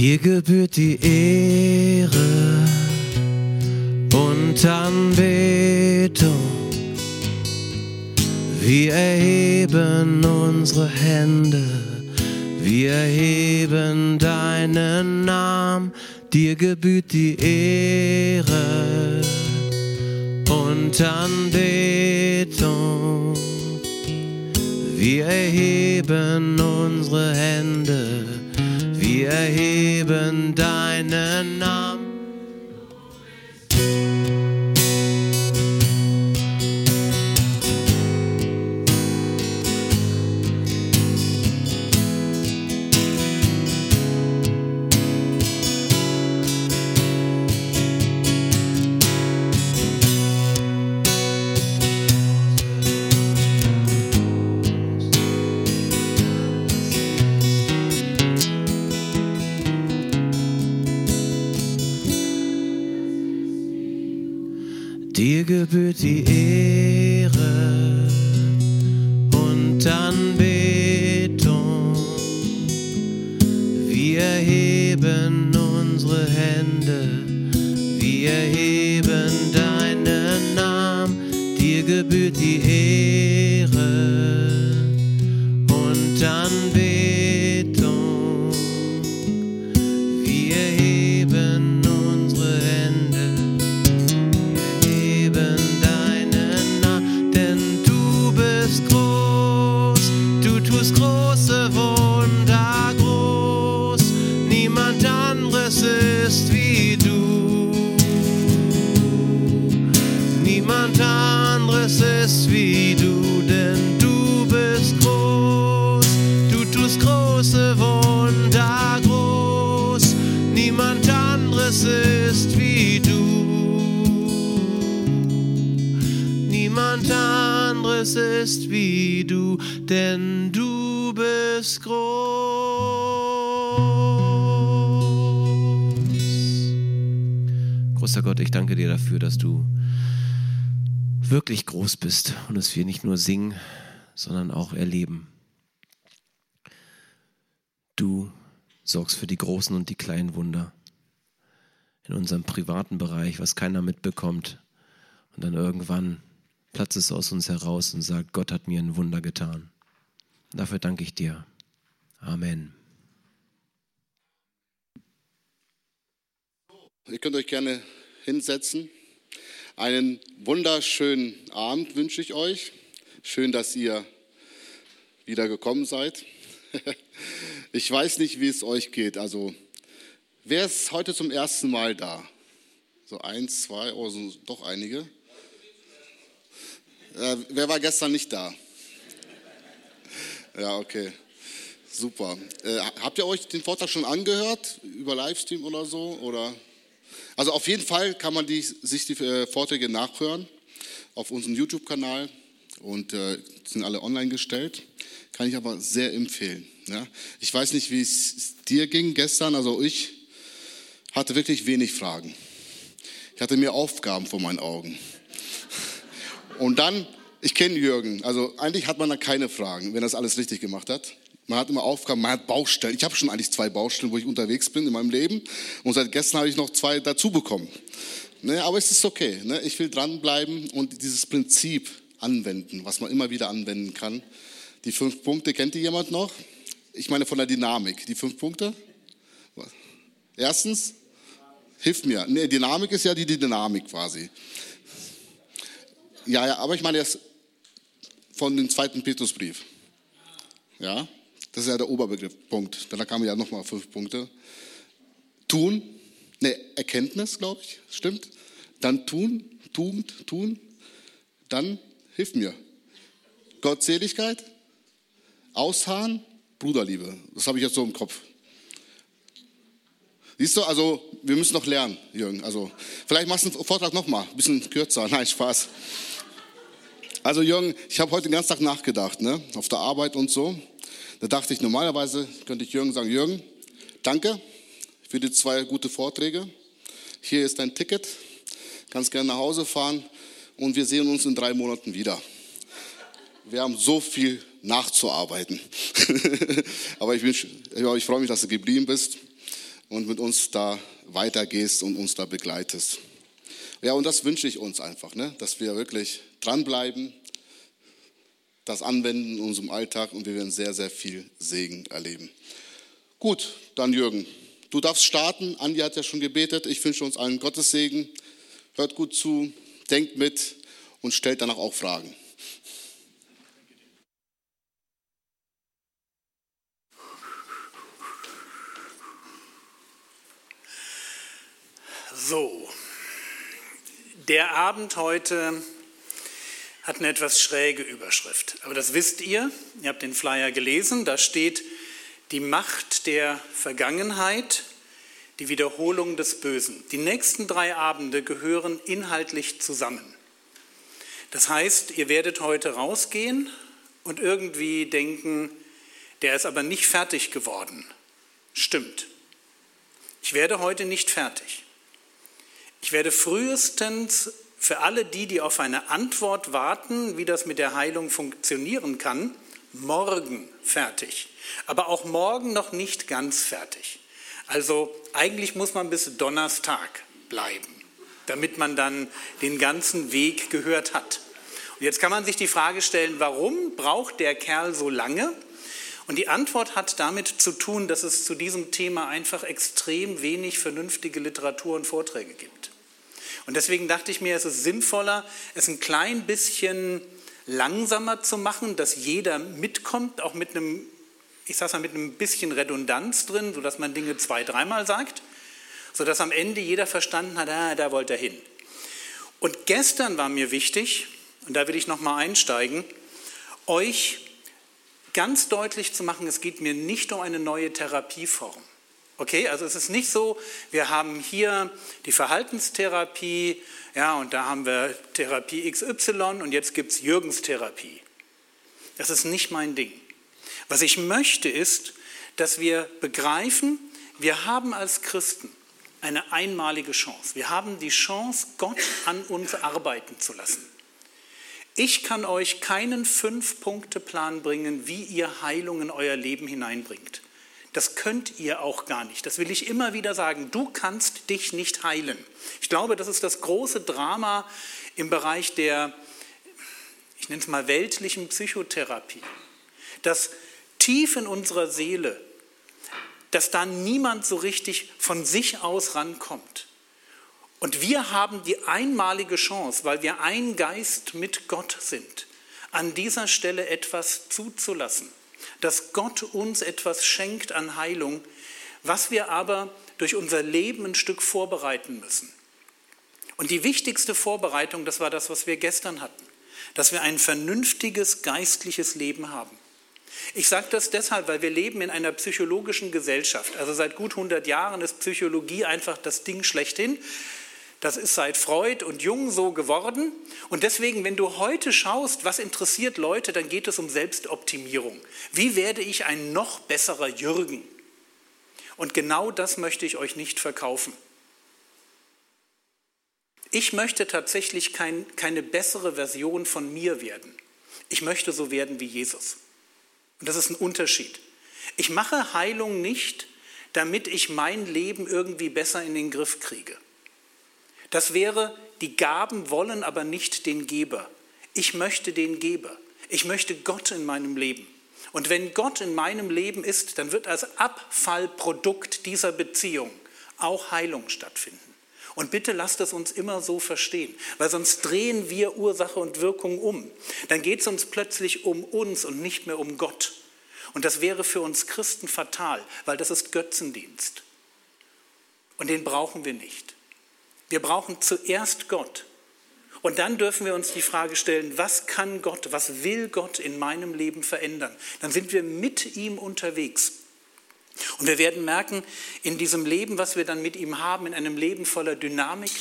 Dir gebührt die Ehre und Anbetung. Wir erheben unsere Hände, wir erheben deinen Namen. Dir gebührt die Ehre und Anbetung. Wir erheben unsere Hände, wir erheben deinen Namen. Ehre denn du bist groß. Großer Gott, ich danke dir dafür, dass du wirklich groß bist und dass wir nicht nur singen, sondern auch erleben. Du sorgst für die großen und die kleinen Wunder in unserem privaten Bereich, was keiner mitbekommt. Und dann irgendwann platzt es aus uns heraus und sagt, Gott hat mir ein Wunder getan. Dafür danke ich dir. Amen. Ihr könnt euch gerne hinsetzen. Einen wunderschönen Abend wünsche ich euch. Schön, dass ihr wieder gekommen seid. Ich weiß nicht, wie es euch geht. Also, wer ist heute zum ersten Mal da? So eins, zwei, oh, sind doch einige. Äh, wer war gestern nicht da? Ja, okay. Super. Äh, habt ihr euch den Vortrag schon angehört? Über Livestream oder so? Oder? Also auf jeden Fall kann man die, sich die äh, Vorträge nachhören auf unserem YouTube-Kanal und äh, sind alle online gestellt. Kann ich aber sehr empfehlen. Ja? Ich weiß nicht, wie es dir ging gestern. Also ich hatte wirklich wenig Fragen. Ich hatte mehr Aufgaben vor meinen Augen. Und dann, ich kenne Jürgen, also eigentlich hat man da keine Fragen, wenn er das alles richtig gemacht hat. Man hat immer Aufgaben, man hat Baustellen. Ich habe schon eigentlich zwei Baustellen, wo ich unterwegs bin in meinem Leben. Und seit gestern habe ich noch zwei dazu bekommen. Ne, aber es ist okay. Ne? Ich will dranbleiben und dieses Prinzip anwenden, was man immer wieder anwenden kann. Die fünf Punkte, kennt ihr jemand noch? Ich meine von der Dynamik. Die fünf Punkte? Erstens, hilf mir. Ne, Dynamik ist ja die, Dynamik quasi. Ja, ja, aber ich meine jetzt von dem zweiten Petrusbrief. Ja, das ist ja der Oberbegriff, Punkt. Da kamen ja nochmal fünf Punkte. Tun, ne, Erkenntnis, glaube ich, stimmt. Dann tun, Tugend, tun. Dann hilf mir. Gottseligkeit, Ausharren, Bruderliebe. Das habe ich jetzt so im Kopf. Siehst du, also wir müssen noch lernen, Jürgen. Also vielleicht machst du einen Vortrag nochmal, ein bisschen kürzer. Nein, Spaß. Also Jürgen, ich habe heute den ganzen Tag nachgedacht, ne? auf der Arbeit und so. Da dachte ich, normalerweise könnte ich Jürgen sagen, Jürgen, danke für die zwei gute Vorträge. Hier ist dein Ticket, kannst gerne nach Hause fahren und wir sehen uns in drei Monaten wieder. Wir haben so viel nachzuarbeiten. Aber ich, wünsch, ich freue mich, dass du geblieben bist. und mit uns da weitergehst und uns da begleitest. Ja, und das wünsche ich uns einfach, ne? dass wir wirklich dranbleiben, das anwenden in unserem Alltag und wir werden sehr, sehr viel Segen erleben. Gut, dann Jürgen, du darfst starten. Andi hat ja schon gebetet. Ich wünsche uns allen Gottes Segen. Hört gut zu, denkt mit und stellt danach auch Fragen. So, der Abend heute hat eine etwas schräge Überschrift. Aber das wisst ihr, ihr habt den Flyer gelesen, da steht die Macht der Vergangenheit, die Wiederholung des Bösen. Die nächsten drei Abende gehören inhaltlich zusammen. Das heißt, ihr werdet heute rausgehen und irgendwie denken, der ist aber nicht fertig geworden. Stimmt. Ich werde heute nicht fertig. Ich werde frühestens für alle die, die auf eine Antwort warten, wie das mit der Heilung funktionieren kann, morgen fertig. Aber auch morgen noch nicht ganz fertig. Also eigentlich muss man bis Donnerstag bleiben, damit man dann den ganzen Weg gehört hat. Und jetzt kann man sich die Frage stellen, warum braucht der Kerl so lange? Und die Antwort hat damit zu tun, dass es zu diesem Thema einfach extrem wenig vernünftige Literatur und Vorträge gibt. Und deswegen dachte ich mir, es ist sinnvoller, es ein klein bisschen langsamer zu machen, dass jeder mitkommt, auch mit einem, ich sage mal, mit einem bisschen Redundanz drin, sodass man Dinge zwei, dreimal sagt, sodass am Ende jeder verstanden hat, ah, da wollte er hin. Und gestern war mir wichtig, und da will ich nochmal einsteigen, euch ganz deutlich zu machen, es geht mir nicht um eine neue Therapieform. Okay, also es ist nicht so, wir haben hier die Verhaltenstherapie, ja, und da haben wir Therapie XY und jetzt gibt es Jürgens Therapie. Das ist nicht mein Ding. Was ich möchte ist, dass wir begreifen, wir haben als Christen eine einmalige Chance. Wir haben die Chance, Gott an uns arbeiten zu lassen. Ich kann euch keinen Fünf-Punkte-Plan bringen, wie ihr Heilung in euer Leben hineinbringt. Das könnt ihr auch gar nicht. Das will ich immer wieder sagen. Du kannst dich nicht heilen. Ich glaube, das ist das große Drama im Bereich der, ich nenne es mal, weltlichen Psychotherapie. Dass tief in unserer Seele, dass da niemand so richtig von sich aus rankommt. Und wir haben die einmalige Chance, weil wir ein Geist mit Gott sind, an dieser Stelle etwas zuzulassen dass Gott uns etwas schenkt an Heilung, was wir aber durch unser Leben ein Stück vorbereiten müssen. Und die wichtigste Vorbereitung, das war das, was wir gestern hatten, dass wir ein vernünftiges geistliches Leben haben. Ich sage das deshalb, weil wir leben in einer psychologischen Gesellschaft. Also seit gut 100 Jahren ist Psychologie einfach das Ding schlechthin. Das ist seit Freud und Jung so geworden. Und deswegen, wenn du heute schaust, was interessiert Leute, dann geht es um Selbstoptimierung. Wie werde ich ein noch besserer Jürgen? Und genau das möchte ich euch nicht verkaufen. Ich möchte tatsächlich kein, keine bessere Version von mir werden. Ich möchte so werden wie Jesus. Und das ist ein Unterschied. Ich mache Heilung nicht, damit ich mein Leben irgendwie besser in den Griff kriege. Das wäre, die Gaben wollen aber nicht den Geber. Ich möchte den Geber. Ich möchte Gott in meinem Leben. Und wenn Gott in meinem Leben ist, dann wird als Abfallprodukt dieser Beziehung auch Heilung stattfinden. Und bitte lasst es uns immer so verstehen, weil sonst drehen wir Ursache und Wirkung um. Dann geht es uns plötzlich um uns und nicht mehr um Gott. Und das wäre für uns Christen fatal, weil das ist Götzendienst. Und den brauchen wir nicht. Wir brauchen zuerst Gott. Und dann dürfen wir uns die Frage stellen, was kann Gott, was will Gott in meinem Leben verändern? Dann sind wir mit ihm unterwegs. Und wir werden merken, in diesem Leben, was wir dann mit ihm haben, in einem Leben voller Dynamik,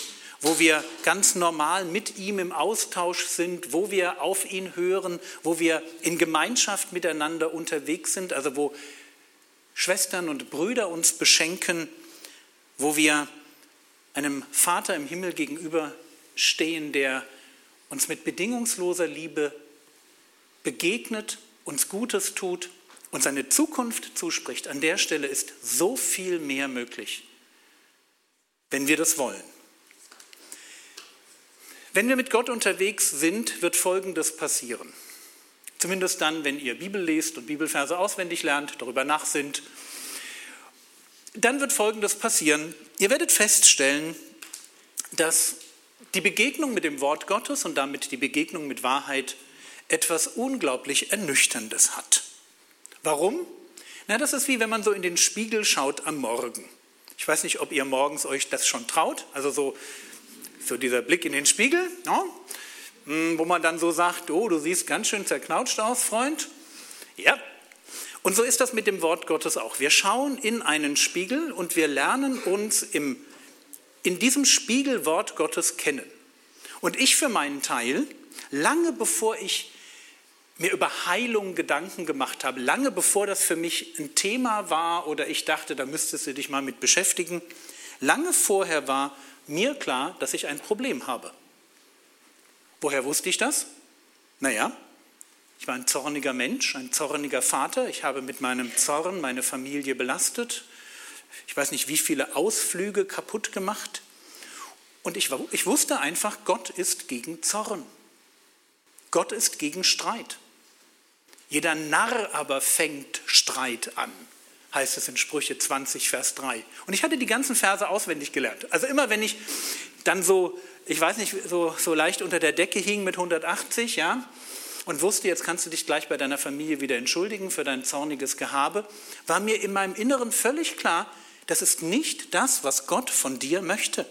wo wir ganz normal mit ihm im Austausch sind, wo wir auf ihn hören, wo wir in Gemeinschaft miteinander unterwegs sind, also wo Schwestern und Brüder uns beschenken, wo wir einem Vater im Himmel gegenüber stehen, der uns mit bedingungsloser Liebe begegnet, uns Gutes tut, uns eine Zukunft zuspricht. An der Stelle ist so viel mehr möglich. wenn wir das wollen. Wenn wir mit Gott unterwegs sind, wird Folgendes passieren. Zumindest dann, wenn ihr Bibel lest und Bibelverse auswendig lernt, darüber nachsinnt. Dann wird Folgendes passieren. Ihr werdet feststellen, dass die Begegnung mit dem Wort Gottes und damit die Begegnung mit Wahrheit etwas unglaublich Ernüchterndes hat. Warum? Na, das ist wie wenn man so in den Spiegel schaut am Morgen. Ich weiß nicht, ob ihr morgens euch das schon traut, also so, so dieser Blick in den Spiegel, ja, hm, wo man dann so sagt, oh, du siehst ganz schön zerknautscht aus, Freund. Ja, und so ist das mit dem Wort Gottes auch. Wir schauen in einen Spiegel und wir lernen uns im, in diesem Spiegel Wort Gottes kennen. Und ich für meinen Teil, lange bevor ich mir über Heilung Gedanken gemacht habe, lange bevor das für mich ein Thema war oder ich dachte, da müsstest du dich mal mit beschäftigen, lange vorher war mir klar, dass ich ein Problem habe. Woher wusste ich das? Naja, ich war ein zorniger Mensch, ein zorniger Vater. Ich habe mit meinem Zorn meine Familie belastet. Ich weiß nicht, wie viele Ausflüge kaputt gemacht. Und ich, ich wusste einfach, Gott ist gegen Zorn. Gott ist gegen Streit. Jeder Narr aber fängt Streit an, heißt es in Sprüche 20, Vers 3. Und ich hatte die ganzen Verse auswendig gelernt. Also immer wenn ich dann so, ich weiß nicht, so, so leicht unter der Decke hing mit 180, ja, und wusste, jetzt kannst du dich gleich bei deiner Familie wieder entschuldigen für dein zorniges Gehabe, war mir in meinem Inneren völlig klar, das ist nicht das, was Gott von dir möchte.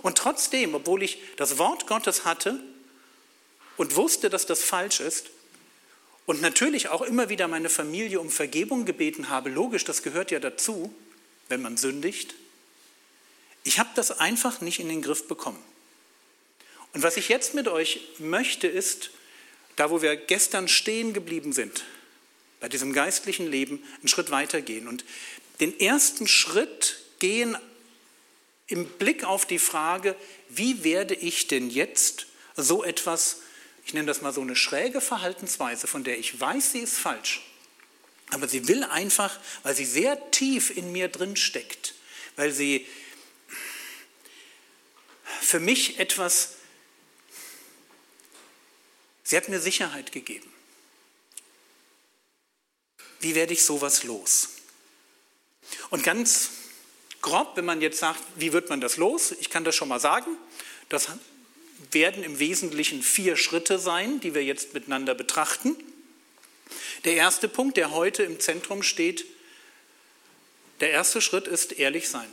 Und trotzdem, obwohl ich das Wort Gottes hatte und wusste, dass das falsch ist, und natürlich auch immer wieder meine Familie um Vergebung gebeten habe, logisch, das gehört ja dazu, wenn man sündigt. Ich habe das einfach nicht in den Griff bekommen. Und was ich jetzt mit euch möchte, ist, da wo wir gestern stehen geblieben sind, bei diesem geistlichen Leben, einen Schritt weitergehen und den ersten Schritt gehen im Blick auf die Frage, wie werde ich denn jetzt so etwas ich nenne das mal so eine schräge Verhaltensweise, von der ich weiß, sie ist falsch. Aber sie will einfach, weil sie sehr tief in mir drin steckt, weil sie für mich etwas, sie hat mir Sicherheit gegeben. Wie werde ich sowas los? Und ganz grob, wenn man jetzt sagt, wie wird man das los? Ich kann das schon mal sagen. Das werden im Wesentlichen vier Schritte sein, die wir jetzt miteinander betrachten. Der erste Punkt, der heute im Zentrum steht, der erste Schritt ist ehrlich sein.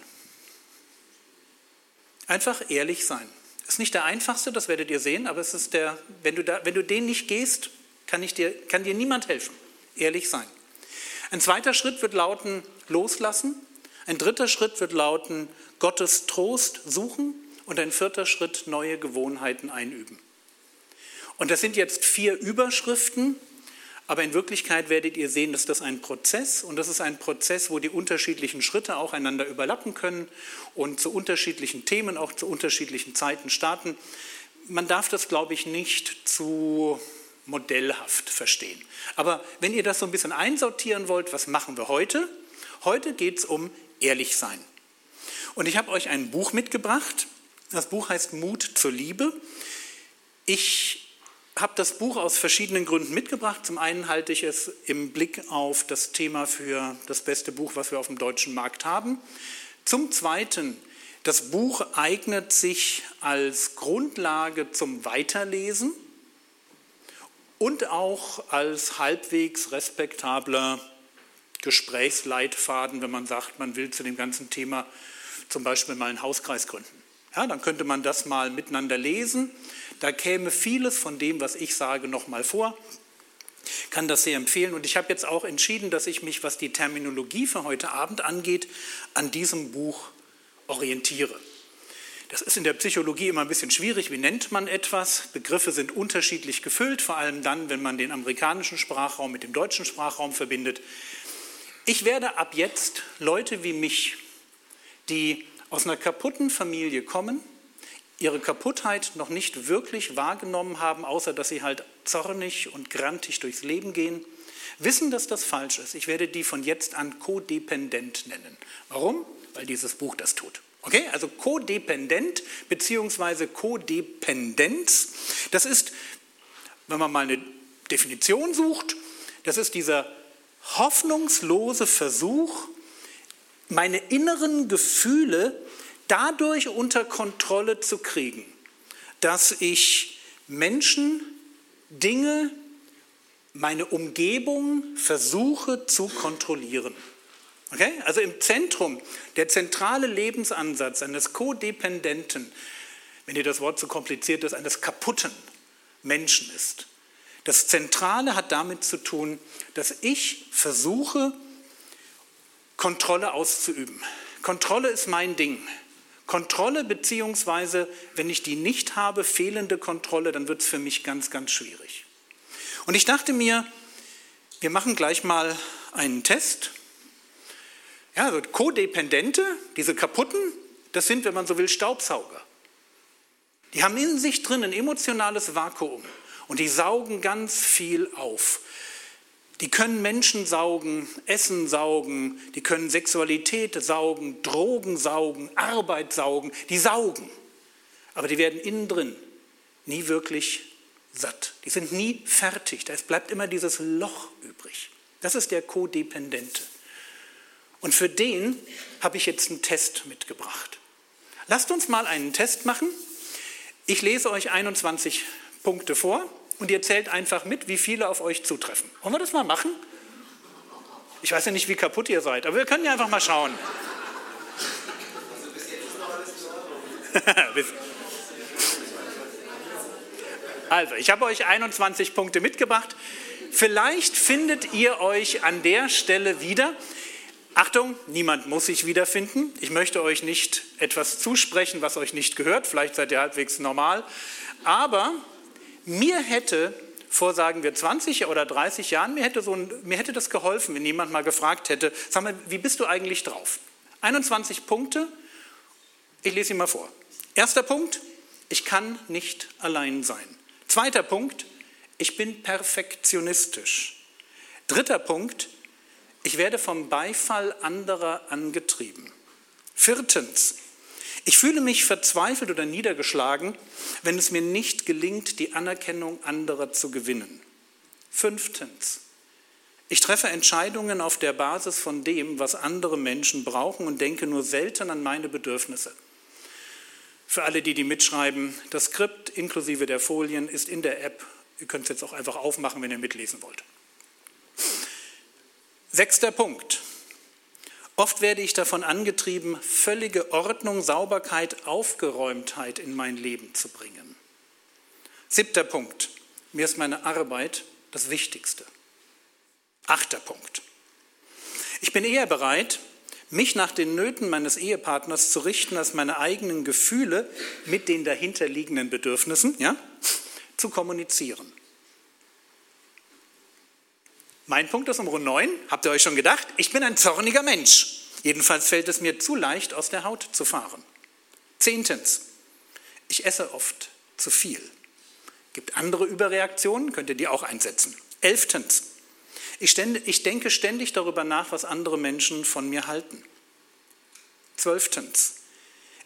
Einfach ehrlich sein. Ist nicht der einfachste, das werdet ihr sehen, aber es ist der, wenn du, da, wenn du den nicht gehst, kann, ich dir, kann dir niemand helfen. Ehrlich sein. Ein zweiter Schritt wird lauten, loslassen. Ein dritter Schritt wird lauten, Gottes Trost suchen. Und ein vierter Schritt, neue Gewohnheiten einüben. Und das sind jetzt vier Überschriften, aber in Wirklichkeit werdet ihr sehen, dass das ein Prozess und das ist ein Prozess, wo die unterschiedlichen Schritte auch einander überlappen können und zu unterschiedlichen Themen, auch zu unterschiedlichen Zeiten starten. Man darf das, glaube ich, nicht zu modellhaft verstehen. Aber wenn ihr das so ein bisschen einsortieren wollt, was machen wir heute? Heute geht es um ehrlich sein. Und ich habe euch ein Buch mitgebracht, das Buch heißt Mut zur Liebe. Ich habe das Buch aus verschiedenen Gründen mitgebracht. Zum einen halte ich es im Blick auf das Thema für das beste Buch, was wir auf dem deutschen Markt haben. Zum Zweiten, das Buch eignet sich als Grundlage zum Weiterlesen und auch als halbwegs respektabler Gesprächsleitfaden, wenn man sagt, man will zu dem ganzen Thema zum Beispiel mal einen Hauskreis gründen. Ja, dann könnte man das mal miteinander lesen. Da käme vieles von dem, was ich sage, nochmal vor. Kann das sehr empfehlen. Und ich habe jetzt auch entschieden, dass ich mich, was die Terminologie für heute Abend angeht, an diesem Buch orientiere. Das ist in der Psychologie immer ein bisschen schwierig. Wie nennt man etwas? Begriffe sind unterschiedlich gefüllt, vor allem dann, wenn man den amerikanischen Sprachraum mit dem deutschen Sprachraum verbindet. Ich werde ab jetzt Leute wie mich, die aus einer kaputten Familie kommen, ihre Kaputtheit noch nicht wirklich wahrgenommen haben, außer dass sie halt zornig und grantig durchs Leben gehen, wissen, dass das falsch ist. Ich werde die von jetzt an codependent nennen. Warum? Weil dieses Buch das tut. Okay, also codependent bzw. Codependenz, das ist, wenn man mal eine Definition sucht, das ist dieser hoffnungslose Versuch, meine inneren Gefühle dadurch unter Kontrolle zu kriegen, dass ich Menschen, Dinge, meine Umgebung versuche zu kontrollieren. Okay? Also im Zentrum, der zentrale Lebensansatz eines Codependenten, wenn dir das Wort zu kompliziert ist, eines kaputten Menschen ist. Das Zentrale hat damit zu tun, dass ich versuche, Kontrolle auszuüben. Kontrolle ist mein Ding. Kontrolle beziehungsweise, wenn ich die nicht habe, fehlende Kontrolle, dann wird es für mich ganz, ganz schwierig. Und ich dachte mir, wir machen gleich mal einen Test. Ja, also Codependente, diese kaputten, das sind, wenn man so will, Staubsauger. Die haben in sich drin ein emotionales Vakuum und die saugen ganz viel auf. Die können Menschen saugen, Essen saugen, die können Sexualität saugen, Drogen saugen, Arbeit saugen, die saugen. Aber die werden innen drin nie wirklich satt. Die sind nie fertig. Es bleibt immer dieses Loch übrig. Das ist der Codependente. Und für den habe ich jetzt einen Test mitgebracht. Lasst uns mal einen Test machen. Ich lese euch 21 Punkte vor und ihr zählt einfach mit, wie viele auf euch zutreffen. Wollen wir das mal machen? Ich weiß ja nicht, wie kaputt ihr seid, aber wir können ja einfach mal schauen. also, ich habe euch 21 Punkte mitgebracht. Vielleicht findet ihr euch an der Stelle wieder. Achtung, niemand muss sich wiederfinden. Ich möchte euch nicht etwas zusprechen, was euch nicht gehört. Vielleicht seid ihr halbwegs normal. Aber mir hätte vor, sagen wir, 20 oder 30 Jahren, mir hätte, so ein, mir hätte das geholfen, wenn jemand mal gefragt hätte, sag mal, wie bist du eigentlich drauf? 21 Punkte, ich lese sie mal vor. Erster Punkt, ich kann nicht allein sein. Zweiter Punkt, ich bin perfektionistisch. Dritter Punkt, ich werde vom Beifall anderer angetrieben. Viertens, ich fühle mich verzweifelt oder niedergeschlagen, wenn es mir nicht gelingt, die Anerkennung anderer zu gewinnen. Fünftens. Ich treffe Entscheidungen auf der Basis von dem, was andere Menschen brauchen und denke nur selten an meine Bedürfnisse. Für alle, die die mitschreiben, das Skript inklusive der Folien ist in der App. Ihr könnt es jetzt auch einfach aufmachen, wenn ihr mitlesen wollt. Sechster Punkt. Oft werde ich davon angetrieben, völlige Ordnung, Sauberkeit, Aufgeräumtheit in mein Leben zu bringen. Siebter Punkt. Mir ist meine Arbeit das Wichtigste. Achter Punkt. Ich bin eher bereit, mich nach den Nöten meines Ehepartners zu richten, als meine eigenen Gefühle mit den dahinterliegenden Bedürfnissen ja, zu kommunizieren. Mein Punkt ist Nummer 9. Habt ihr euch schon gedacht? Ich bin ein zorniger Mensch. Jedenfalls fällt es mir zu leicht, aus der Haut zu fahren. Zehntens. Ich esse oft zu viel. Gibt andere Überreaktionen, könnt ihr die auch einsetzen. Elftens. Ich, stände, ich denke ständig darüber nach, was andere Menschen von mir halten. Zwölftens.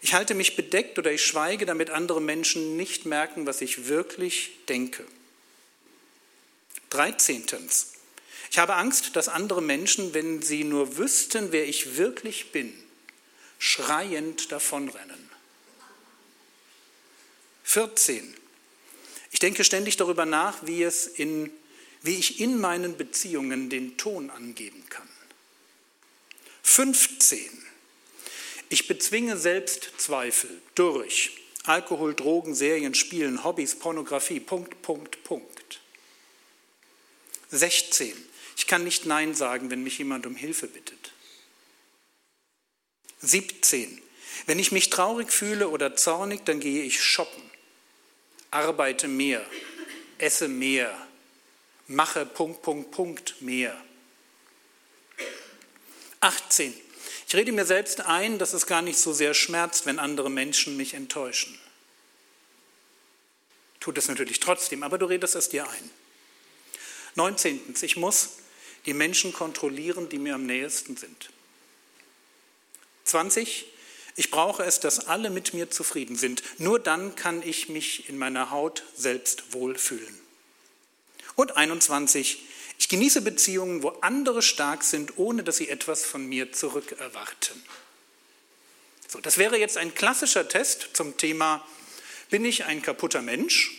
Ich halte mich bedeckt oder ich schweige, damit andere Menschen nicht merken, was ich wirklich denke. Dreizehntens. Ich habe Angst, dass andere Menschen, wenn sie nur wüssten, wer ich wirklich bin, schreiend davonrennen. 14. Ich denke ständig darüber nach, wie, es in, wie ich in meinen Beziehungen den Ton angeben kann. 15. Ich bezwinge Selbstzweifel durch Alkohol, Drogen, Serien, Spielen, Hobbys, Pornografie, Punkt, Punkt, Punkt. 16. Ich kann nicht Nein sagen, wenn mich jemand um Hilfe bittet. 17. Wenn ich mich traurig fühle oder zornig, dann gehe ich shoppen, arbeite mehr, esse mehr, mache Punkt, Punkt, Punkt mehr. 18. Ich rede mir selbst ein, dass es gar nicht so sehr schmerzt, wenn andere Menschen mich enttäuschen. Tut es natürlich trotzdem, aber du redest es dir ein. 19. Ich muss die Menschen kontrollieren, die mir am nähesten sind. 20. Ich brauche es, dass alle mit mir zufrieden sind. Nur dann kann ich mich in meiner Haut selbst wohlfühlen. Und 21. Ich genieße Beziehungen, wo andere stark sind, ohne dass sie etwas von mir zurückerwarten. So, das wäre jetzt ein klassischer Test zum Thema, bin ich ein kaputter Mensch?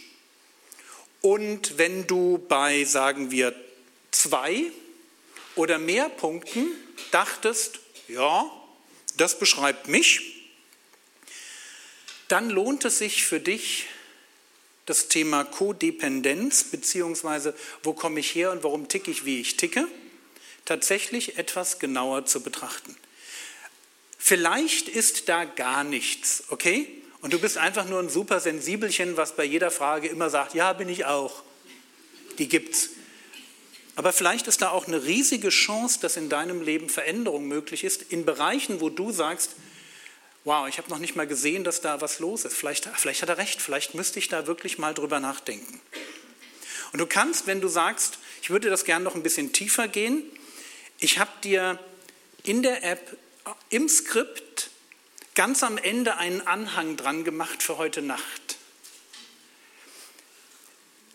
Und wenn du bei, sagen wir, zwei oder mehr Punkten dachtest, ja, das beschreibt mich, dann lohnt es sich für dich, das Thema Kodependenz, beziehungsweise wo komme ich her und warum ticke ich, wie ich ticke, tatsächlich etwas genauer zu betrachten. Vielleicht ist da gar nichts, okay? Und du bist einfach nur ein super Sensibelchen, was bei jeder Frage immer sagt, ja, bin ich auch. Die gibt's. Aber vielleicht ist da auch eine riesige Chance, dass in deinem Leben Veränderung möglich ist, in Bereichen, wo du sagst, wow, ich habe noch nicht mal gesehen, dass da was los ist. Vielleicht, vielleicht hat er recht, vielleicht müsste ich da wirklich mal drüber nachdenken. Und du kannst, wenn du sagst, ich würde das gerne noch ein bisschen tiefer gehen, ich habe dir in der App im Skript ganz am Ende einen Anhang dran gemacht für heute Nacht.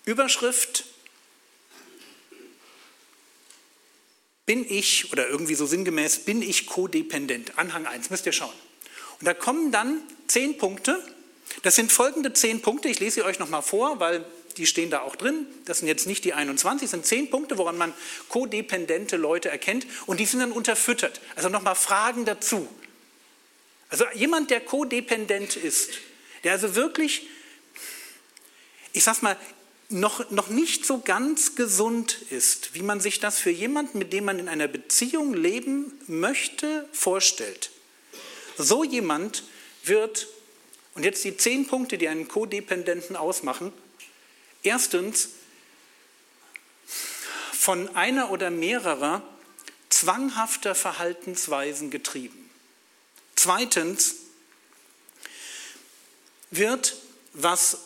Überschrift Bin ich, oder irgendwie so sinngemäß, bin ich kodependent? Anhang 1, müsst ihr schauen. Und da kommen dann zehn Punkte. Das sind folgende zehn Punkte. Ich lese sie euch nochmal vor, weil die stehen da auch drin. Das sind jetzt nicht die 21, das sind zehn Punkte, woran man kodependente Leute erkennt. Und die sind dann unterfüttert. Also nochmal Fragen dazu. Also jemand, der kodependent ist, der also wirklich, ich sag's mal, noch, noch nicht so ganz gesund ist, wie man sich das für jemanden, mit dem man in einer Beziehung leben möchte, vorstellt. So jemand wird, und jetzt die zehn Punkte, die einen Codependenten ausmachen, erstens von einer oder mehrerer zwanghafter Verhaltensweisen getrieben. Zweitens wird, was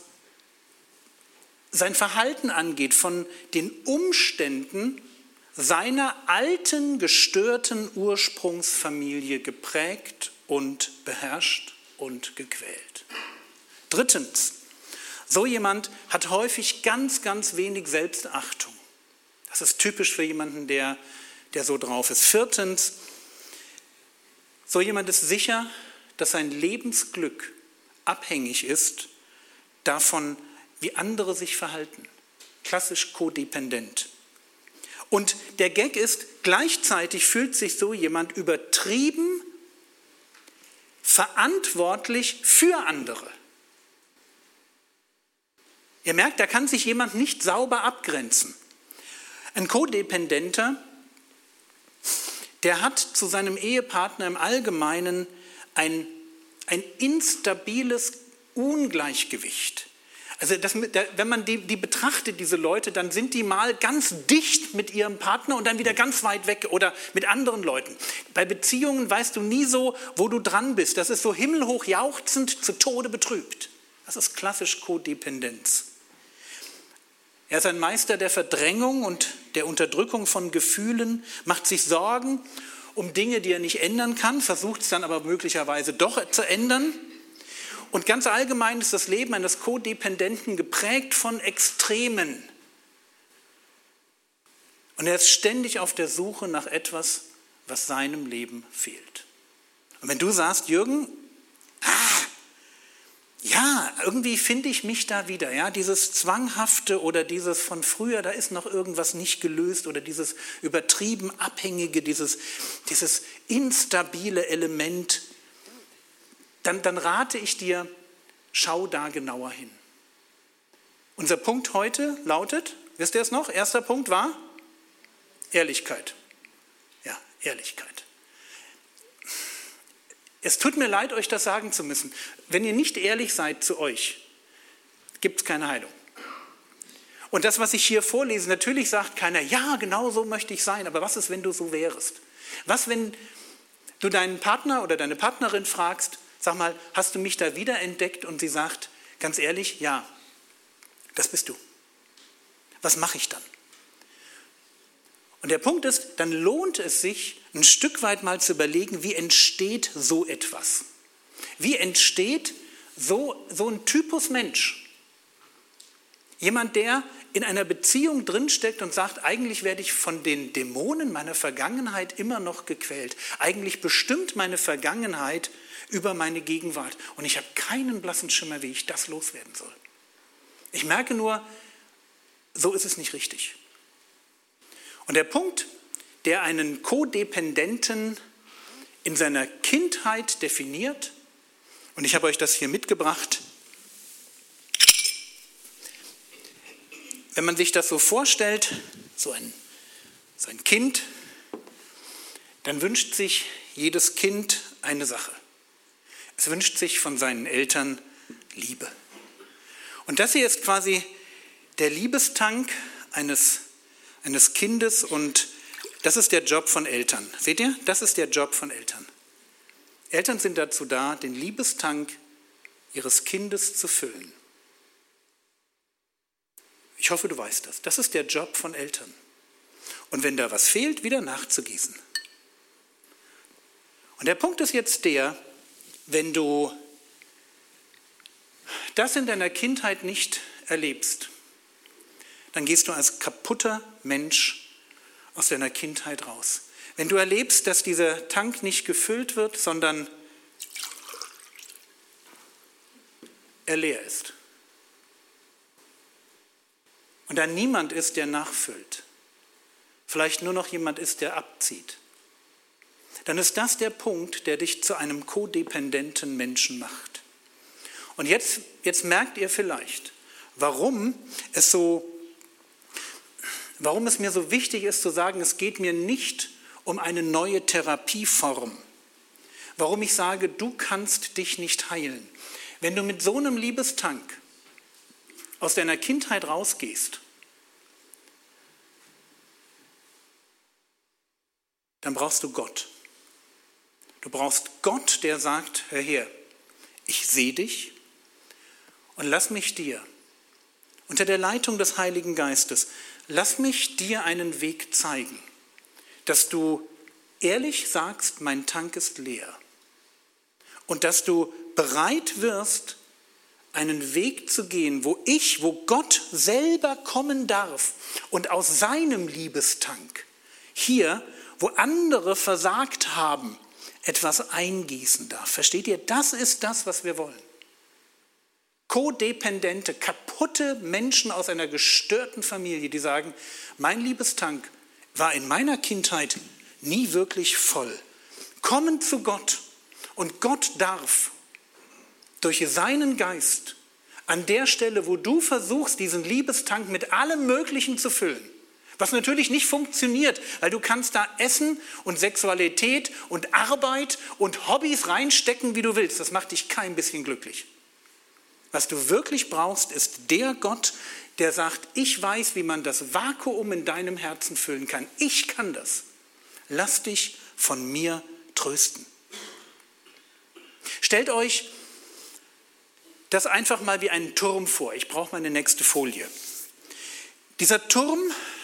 sein Verhalten angeht, von den Umständen seiner alten, gestörten Ursprungsfamilie geprägt und beherrscht und gequält. Drittens, so jemand hat häufig ganz, ganz wenig Selbstachtung. Das ist typisch für jemanden, der, der so drauf ist. Viertens, so jemand ist sicher, dass sein Lebensglück abhängig ist davon, wie andere sich verhalten. Klassisch kodependent. Und der Gag ist, gleichzeitig fühlt sich so jemand übertrieben verantwortlich für andere. Ihr merkt, da kann sich jemand nicht sauber abgrenzen. Ein Codependenter, der hat zu seinem Ehepartner im Allgemeinen ein, ein instabiles Ungleichgewicht. Also das, wenn man die, die betrachtet, diese Leute, dann sind die mal ganz dicht mit ihrem Partner und dann wieder ganz weit weg oder mit anderen Leuten. Bei Beziehungen weißt du nie so, wo du dran bist. Das ist so himmelhoch jauchzend, zu Tode betrübt. Das ist klassisch Kodependenz. Er ist ein Meister der Verdrängung und der Unterdrückung von Gefühlen, macht sich Sorgen um Dinge, die er nicht ändern kann, versucht es dann aber möglicherweise doch zu ändern. Und ganz allgemein ist das Leben eines Codependenten geprägt von Extremen. Und er ist ständig auf der Suche nach etwas, was seinem Leben fehlt. Und wenn du sagst, Jürgen, ah, ja, irgendwie finde ich mich da wieder, ja, dieses Zwanghafte oder dieses von früher, da ist noch irgendwas nicht gelöst oder dieses übertrieben Abhängige, dieses, dieses instabile Element, dann, dann rate ich dir, schau da genauer hin. Unser Punkt heute lautet, wisst ihr es noch? Erster Punkt war Ehrlichkeit. Ja, Ehrlichkeit. Es tut mir leid, euch das sagen zu müssen. Wenn ihr nicht ehrlich seid zu euch, gibt es keine Heilung. Und das, was ich hier vorlese, natürlich sagt keiner, ja, genau so möchte ich sein, aber was ist, wenn du so wärst? Was, wenn du deinen Partner oder deine Partnerin fragst, Sag mal, hast du mich da wiederentdeckt? Und sie sagt, ganz ehrlich, ja, das bist du. Was mache ich dann? Und der Punkt ist, dann lohnt es sich, ein Stück weit mal zu überlegen, wie entsteht so etwas. Wie entsteht so, so ein Typus Mensch? Jemand, der in einer Beziehung drinsteckt und sagt, eigentlich werde ich von den Dämonen meiner Vergangenheit immer noch gequält. Eigentlich bestimmt meine Vergangenheit über meine Gegenwart. Und ich habe keinen blassen Schimmer, wie ich das loswerden soll. Ich merke nur, so ist es nicht richtig. Und der Punkt, der einen Codependenten in seiner Kindheit definiert, und ich habe euch das hier mitgebracht, wenn man sich das so vorstellt, so ein, so ein Kind, dann wünscht sich jedes Kind eine Sache. Es wünscht sich von seinen Eltern Liebe. Und das hier ist quasi der Liebestank eines, eines Kindes und das ist der Job von Eltern. Seht ihr? Das ist der Job von Eltern. Eltern sind dazu da, den Liebestank ihres Kindes zu füllen. Ich hoffe, du weißt das. Das ist der Job von Eltern. Und wenn da was fehlt, wieder nachzugießen. Und der Punkt ist jetzt der, wenn du das in deiner Kindheit nicht erlebst, dann gehst du als kaputter Mensch aus deiner Kindheit raus. Wenn du erlebst, dass dieser Tank nicht gefüllt wird, sondern er leer ist, und da niemand ist, der nachfüllt, vielleicht nur noch jemand ist, der abzieht, dann ist das der Punkt, der dich zu einem kodependenten Menschen macht. Und jetzt, jetzt merkt ihr vielleicht, warum es so, warum es mir so wichtig ist zu sagen, es geht mir nicht um eine neue Therapieform. Warum ich sage, du kannst dich nicht heilen. Wenn du mit so einem Liebestank aus deiner Kindheit rausgehst, dann brauchst du Gott. Du brauchst Gott, der sagt, hör her, ich sehe dich und lass mich dir unter der Leitung des Heiligen Geistes, lass mich dir einen Weg zeigen, dass du ehrlich sagst, mein Tank ist leer und dass du bereit wirst, einen Weg zu gehen, wo ich, wo Gott selber kommen darf und aus seinem Liebestank hier, wo andere versagt haben, etwas eingießen darf. Versteht ihr? Das ist das, was wir wollen. Codependente, kaputte Menschen aus einer gestörten Familie, die sagen, mein Liebestank war in meiner Kindheit nie wirklich voll. Kommen zu Gott und Gott darf durch seinen Geist an der Stelle, wo du versuchst, diesen Liebestank mit allem Möglichen zu füllen, was natürlich nicht funktioniert, weil du kannst da Essen und Sexualität und Arbeit und Hobbys reinstecken, wie du willst. Das macht dich kein bisschen glücklich. Was du wirklich brauchst, ist der Gott, der sagt, ich weiß, wie man das Vakuum in deinem Herzen füllen kann. Ich kann das. Lass dich von mir trösten. Stellt euch das einfach mal wie einen Turm vor. Ich brauche meine nächste Folie. Dieser Turm,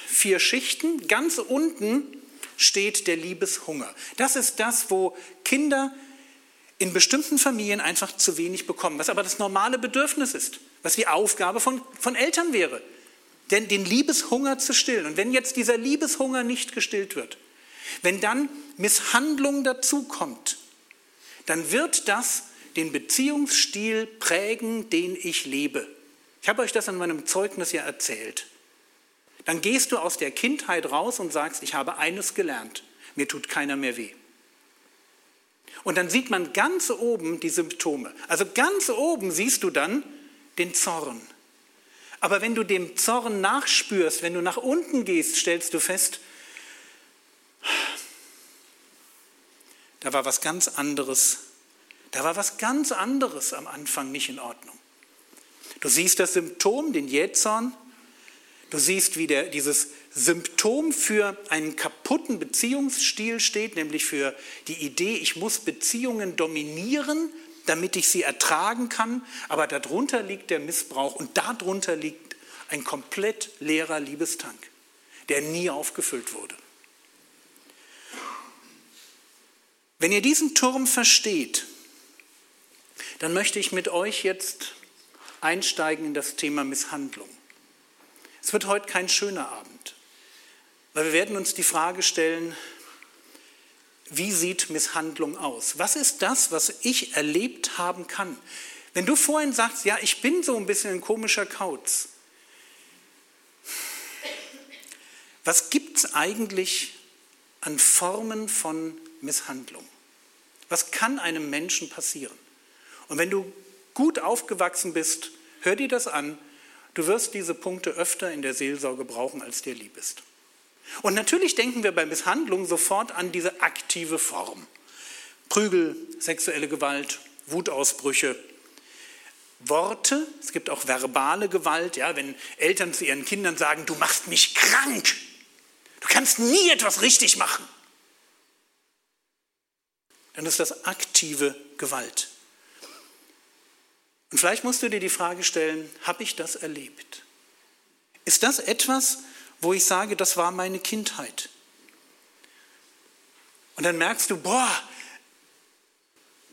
vier Schichten, ganz unten steht der Liebeshunger. Das ist das, wo Kinder in bestimmten Familien einfach zu wenig bekommen, was aber das normale Bedürfnis ist, was die Aufgabe von, von Eltern wäre, denn den Liebeshunger zu stillen. Und wenn jetzt dieser Liebeshunger nicht gestillt wird, wenn dann Misshandlung dazukommt, dann wird das den Beziehungsstil prägen, den ich lebe. Ich habe euch das in meinem Zeugnis ja erzählt. Dann gehst du aus der Kindheit raus und sagst, ich habe eines gelernt, mir tut keiner mehr weh. Und dann sieht man ganz oben die Symptome. Also ganz oben siehst du dann den Zorn. Aber wenn du dem Zorn nachspürst, wenn du nach unten gehst, stellst du fest, da war was ganz anderes. Da war was ganz anderes am Anfang nicht in Ordnung. Du siehst das Symptom, den Jähzorn. Du siehst, wie der, dieses Symptom für einen kaputten Beziehungsstil steht, nämlich für die Idee, ich muss Beziehungen dominieren, damit ich sie ertragen kann, aber darunter liegt der Missbrauch und darunter liegt ein komplett leerer Liebestank, der nie aufgefüllt wurde. Wenn ihr diesen Turm versteht, dann möchte ich mit euch jetzt einsteigen in das Thema Misshandlung. Es wird heute kein schöner Abend, weil wir werden uns die Frage stellen, wie sieht Misshandlung aus? Was ist das, was ich erlebt haben kann? Wenn du vorhin sagst, ja, ich bin so ein bisschen ein komischer Kauz, was gibt es eigentlich an Formen von Misshandlung? Was kann einem Menschen passieren? Und wenn du gut aufgewachsen bist, hör dir das an. Du wirst diese Punkte öfter in der Seelsorge brauchen, als dir lieb ist. Und natürlich denken wir bei Misshandlung sofort an diese aktive Form. Prügel, sexuelle Gewalt, Wutausbrüche, Worte, es gibt auch verbale Gewalt, ja, wenn Eltern zu ihren Kindern sagen, du machst mich krank, du kannst nie etwas richtig machen, dann ist das aktive Gewalt. Und vielleicht musst du dir die Frage stellen, habe ich das erlebt? Ist das etwas, wo ich sage, das war meine Kindheit? Und dann merkst du, boah,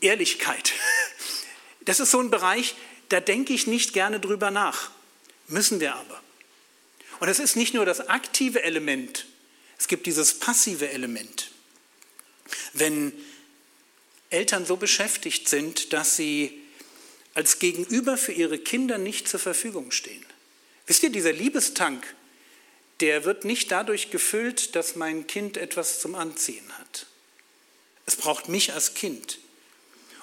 Ehrlichkeit. Das ist so ein Bereich, da denke ich nicht gerne drüber nach. Müssen wir aber. Und es ist nicht nur das aktive Element, es gibt dieses passive Element. Wenn Eltern so beschäftigt sind, dass sie als Gegenüber für ihre Kinder nicht zur Verfügung stehen. Wisst ihr, dieser Liebestank, der wird nicht dadurch gefüllt, dass mein Kind etwas zum Anziehen hat. Es braucht mich als Kind.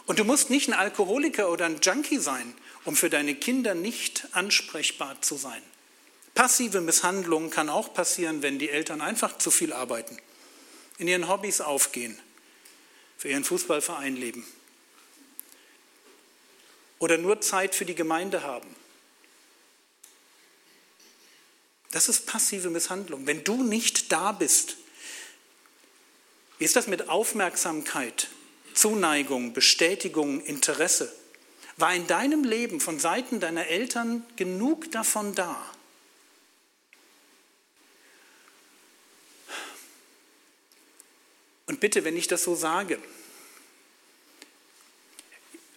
Und du musst nicht ein Alkoholiker oder ein Junkie sein, um für deine Kinder nicht ansprechbar zu sein. Passive Misshandlung kann auch passieren, wenn die Eltern einfach zu viel arbeiten, in ihren Hobbys aufgehen, für ihren Fußballverein leben oder nur Zeit für die Gemeinde haben. Das ist passive Misshandlung. Wenn du nicht da bist, wie ist das mit Aufmerksamkeit, Zuneigung, Bestätigung, Interesse? War in deinem Leben von Seiten deiner Eltern genug davon da? Und bitte, wenn ich das so sage,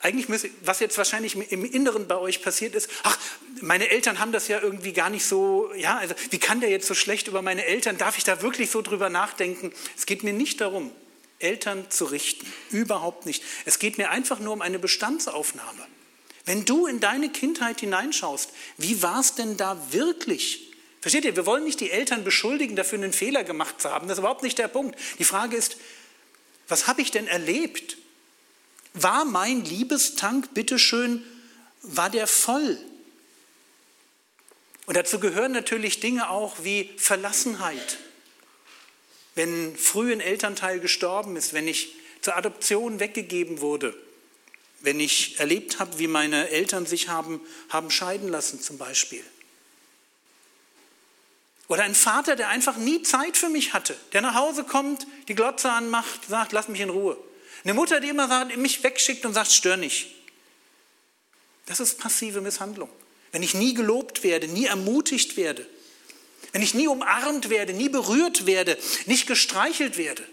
eigentlich müsste, was jetzt wahrscheinlich im Inneren bei euch passiert ist, ach, meine Eltern haben das ja irgendwie gar nicht so, ja, also wie kann der jetzt so schlecht über meine Eltern, darf ich da wirklich so drüber nachdenken? Es geht mir nicht darum, Eltern zu richten, überhaupt nicht. Es geht mir einfach nur um eine Bestandsaufnahme. Wenn du in deine Kindheit hineinschaust, wie war es denn da wirklich? Versteht ihr, wir wollen nicht die Eltern beschuldigen, dafür einen Fehler gemacht zu haben. Das ist überhaupt nicht der Punkt. Die Frage ist, was habe ich denn erlebt? War mein Liebestank, bitteschön, war der voll? Und dazu gehören natürlich Dinge auch wie Verlassenheit. Wenn früh ein Elternteil gestorben ist, wenn ich zur Adoption weggegeben wurde, wenn ich erlebt habe, wie meine Eltern sich haben, haben scheiden lassen zum Beispiel. Oder ein Vater, der einfach nie Zeit für mich hatte, der nach Hause kommt, die Glotze anmacht, sagt, lass mich in Ruhe. Eine Mutter, die immer mich wegschickt und sagt, stör nicht. Das ist passive Misshandlung. Wenn ich nie gelobt werde, nie ermutigt werde, wenn ich nie umarmt werde, nie berührt werde, nicht gestreichelt werde,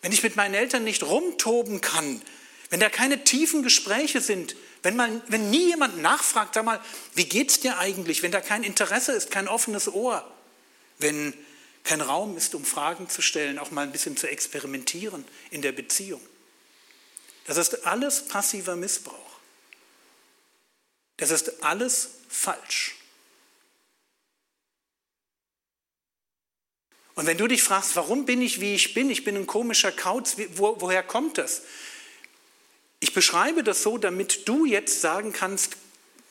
wenn ich mit meinen Eltern nicht rumtoben kann, wenn da keine tiefen Gespräche sind, wenn, man, wenn nie jemand nachfragt, sag mal, wie geht's dir eigentlich, wenn da kein Interesse ist, kein offenes Ohr, wenn kein Raum ist, um Fragen zu stellen, auch mal ein bisschen zu experimentieren in der Beziehung. Das ist alles passiver Missbrauch. Das ist alles falsch. Und wenn du dich fragst, warum bin ich, wie ich bin, ich bin ein komischer Kauz, wo, woher kommt das? Ich beschreibe das so, damit du jetzt sagen kannst,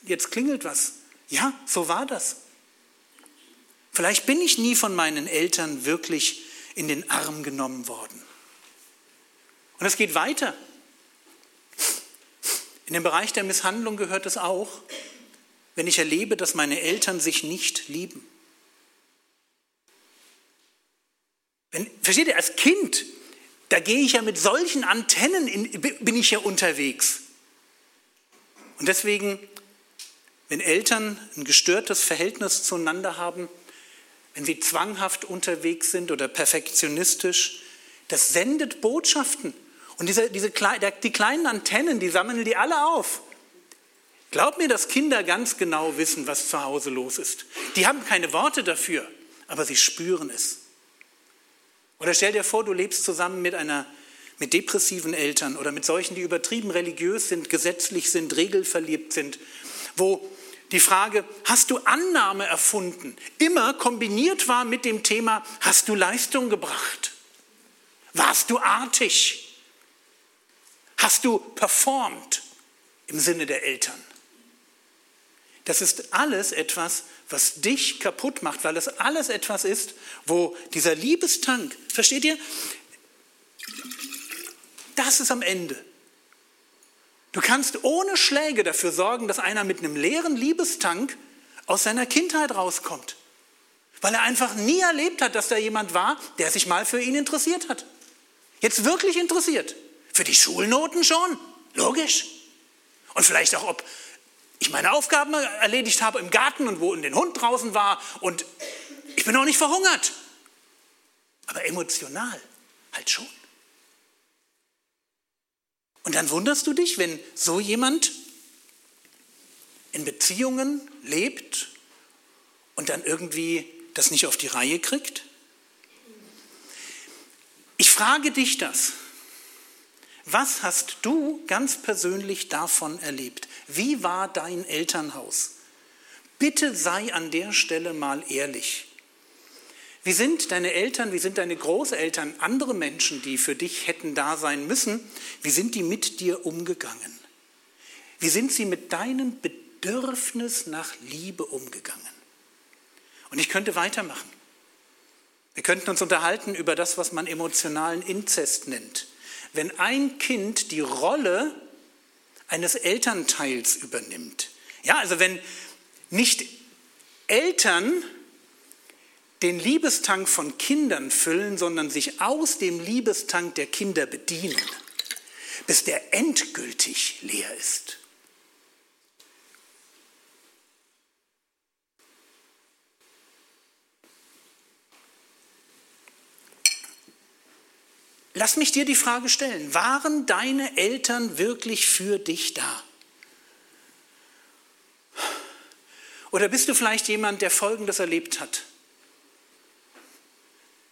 jetzt klingelt was. Ja, so war das. Vielleicht bin ich nie von meinen Eltern wirklich in den Arm genommen worden. Und es geht weiter. In den Bereich der Misshandlung gehört es auch, wenn ich erlebe, dass meine Eltern sich nicht lieben. Wenn, versteht ihr, als Kind, da gehe ich ja mit solchen Antennen, in, bin ich ja unterwegs. Und deswegen, wenn Eltern ein gestörtes Verhältnis zueinander haben, wenn sie zwanghaft unterwegs sind oder perfektionistisch, das sendet Botschaften. Und diese, diese, die kleinen Antennen, die sammeln die alle auf. Glaub mir, dass Kinder ganz genau wissen, was zu Hause los ist. Die haben keine Worte dafür, aber sie spüren es. Oder stell dir vor, du lebst zusammen mit einer mit depressiven Eltern oder mit solchen, die übertrieben religiös sind, gesetzlich sind, regelverliebt sind, wo die Frage, hast du Annahme erfunden, immer kombiniert war mit dem Thema, hast du Leistung gebracht? Warst du artig? Hast du performt im Sinne der Eltern? Das ist alles etwas, was dich kaputt macht, weil es alles etwas ist, wo dieser Liebestank, versteht ihr? Das ist am Ende. Du kannst ohne Schläge dafür sorgen, dass einer mit einem leeren Liebestank aus seiner Kindheit rauskommt. Weil er einfach nie erlebt hat, dass da jemand war, der sich mal für ihn interessiert hat. Jetzt wirklich interessiert. Für die Schulnoten schon, logisch. Und vielleicht auch, ob ich meine Aufgaben erledigt habe im Garten und wo den Hund draußen war und ich bin auch nicht verhungert. Aber emotional halt schon. Und dann wunderst du dich, wenn so jemand in Beziehungen lebt und dann irgendwie das nicht auf die Reihe kriegt? Ich frage dich das. Was hast du ganz persönlich davon erlebt? Wie war dein Elternhaus? Bitte sei an der Stelle mal ehrlich. Wie sind deine Eltern, wie sind deine Großeltern, andere Menschen, die für dich hätten da sein müssen, wie sind die mit dir umgegangen? Wie sind sie mit deinem Bedürfnis nach Liebe umgegangen? Und ich könnte weitermachen. Wir könnten uns unterhalten über das, was man emotionalen Inzest nennt. Wenn ein Kind die Rolle eines Elternteils übernimmt. Ja, also wenn nicht Eltern den Liebestank von Kindern füllen, sondern sich aus dem Liebestank der Kinder bedienen, bis der endgültig leer ist. Lass mich dir die Frage stellen, waren deine Eltern wirklich für dich da? Oder bist du vielleicht jemand, der Folgendes erlebt hat?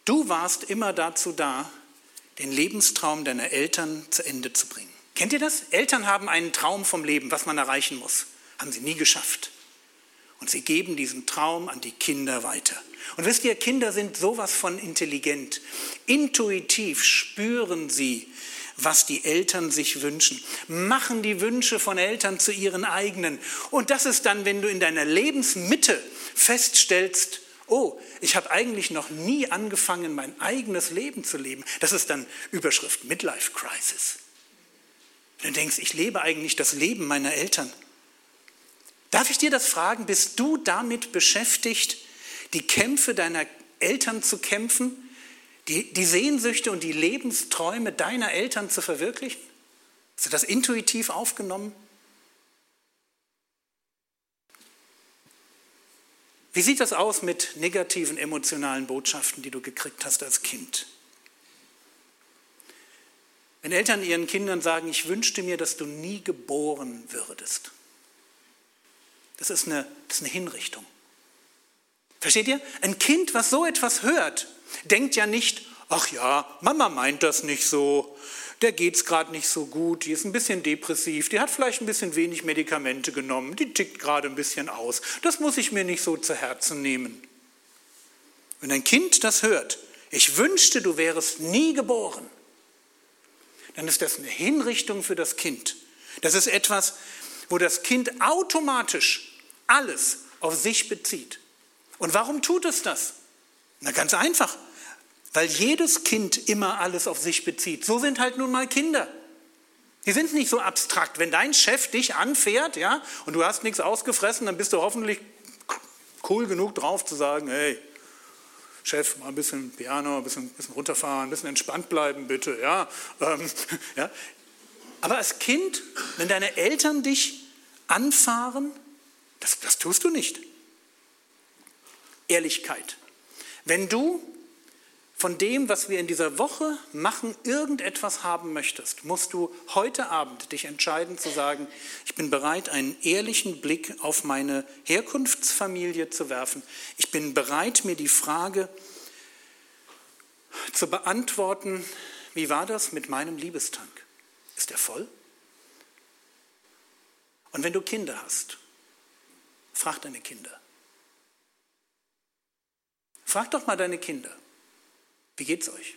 Du warst immer dazu da, den Lebenstraum deiner Eltern zu Ende zu bringen. Kennt ihr das? Eltern haben einen Traum vom Leben, was man erreichen muss. Haben sie nie geschafft. Und sie geben diesen Traum an die Kinder weiter. Und wisst ihr, Kinder sind sowas von intelligent. Intuitiv spüren sie, was die Eltern sich wünschen, machen die Wünsche von Eltern zu ihren eigenen. Und das ist dann, wenn du in deiner Lebensmitte feststellst, oh, ich habe eigentlich noch nie angefangen, mein eigenes Leben zu leben. Das ist dann Überschrift Midlife Crisis. Du denkst, ich lebe eigentlich das Leben meiner Eltern. Darf ich dir das fragen? Bist du damit beschäftigt, die Kämpfe deiner Eltern zu kämpfen, die, die Sehnsüchte und die Lebensträume deiner Eltern zu verwirklichen? Hast du das intuitiv aufgenommen? Wie sieht das aus mit negativen emotionalen Botschaften, die du gekriegt hast als Kind? Wenn Eltern ihren Kindern sagen, ich wünschte mir, dass du nie geboren würdest. Das ist eine, das ist eine Hinrichtung. Versteht ihr? Ein Kind, was so etwas hört, denkt ja nicht, ach ja, Mama meint das nicht so, der geht es gerade nicht so gut, die ist ein bisschen depressiv, die hat vielleicht ein bisschen wenig Medikamente genommen, die tickt gerade ein bisschen aus. Das muss ich mir nicht so zu Herzen nehmen. Wenn ein Kind das hört, ich wünschte, du wärest nie geboren, dann ist das eine Hinrichtung für das Kind. Das ist etwas, wo das Kind automatisch alles auf sich bezieht. Und warum tut es das? Na ganz einfach, weil jedes Kind immer alles auf sich bezieht. So sind halt nun mal Kinder. Die sind nicht so abstrakt. Wenn dein Chef dich anfährt, ja, und du hast nichts ausgefressen, dann bist du hoffentlich cool genug drauf zu sagen, hey, Chef, mal ein bisschen Piano, ein bisschen, bisschen runterfahren, ein bisschen entspannt bleiben, bitte, ja. Ähm, ja. Aber als Kind, wenn deine Eltern dich anfahren, das, das tust du nicht. Ehrlichkeit. Wenn du von dem, was wir in dieser Woche machen, irgendetwas haben möchtest, musst du heute Abend dich entscheiden zu sagen, ich bin bereit, einen ehrlichen Blick auf meine Herkunftsfamilie zu werfen. Ich bin bereit, mir die Frage zu beantworten, wie war das mit meinem Liebestank? Ist er voll? Und wenn du Kinder hast, frag deine Kinder. Frag doch mal deine Kinder, wie geht's euch?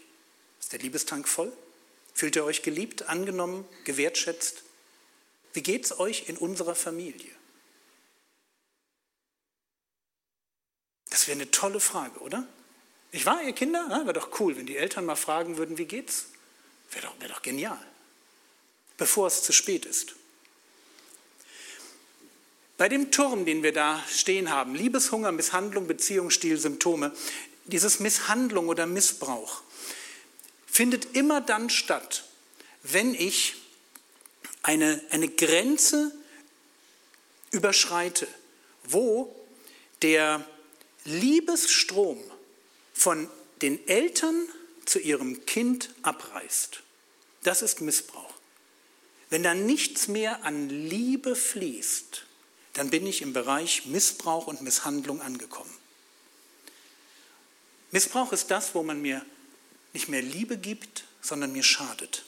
Ist der Liebestank voll? Fühlt ihr euch geliebt, angenommen, gewertschätzt? Wie geht's euch in unserer Familie? Das wäre eine tolle Frage, oder? Ich war ihr Kinder? Ja, wäre doch cool, wenn die Eltern mal fragen würden, wie geht's? Wäre doch, wär doch genial. Bevor es zu spät ist. Bei dem Turm, den wir da stehen haben, Liebeshunger, Misshandlung, Beziehungsstil, Symptome, dieses Misshandlung oder Missbrauch findet immer dann statt, wenn ich eine, eine Grenze überschreite, wo der Liebesstrom von den Eltern zu ihrem Kind abreißt. Das ist Missbrauch. Wenn da nichts mehr an Liebe fließt, dann bin ich im Bereich Missbrauch und Misshandlung angekommen. Missbrauch ist das, wo man mir nicht mehr Liebe gibt, sondern mir schadet.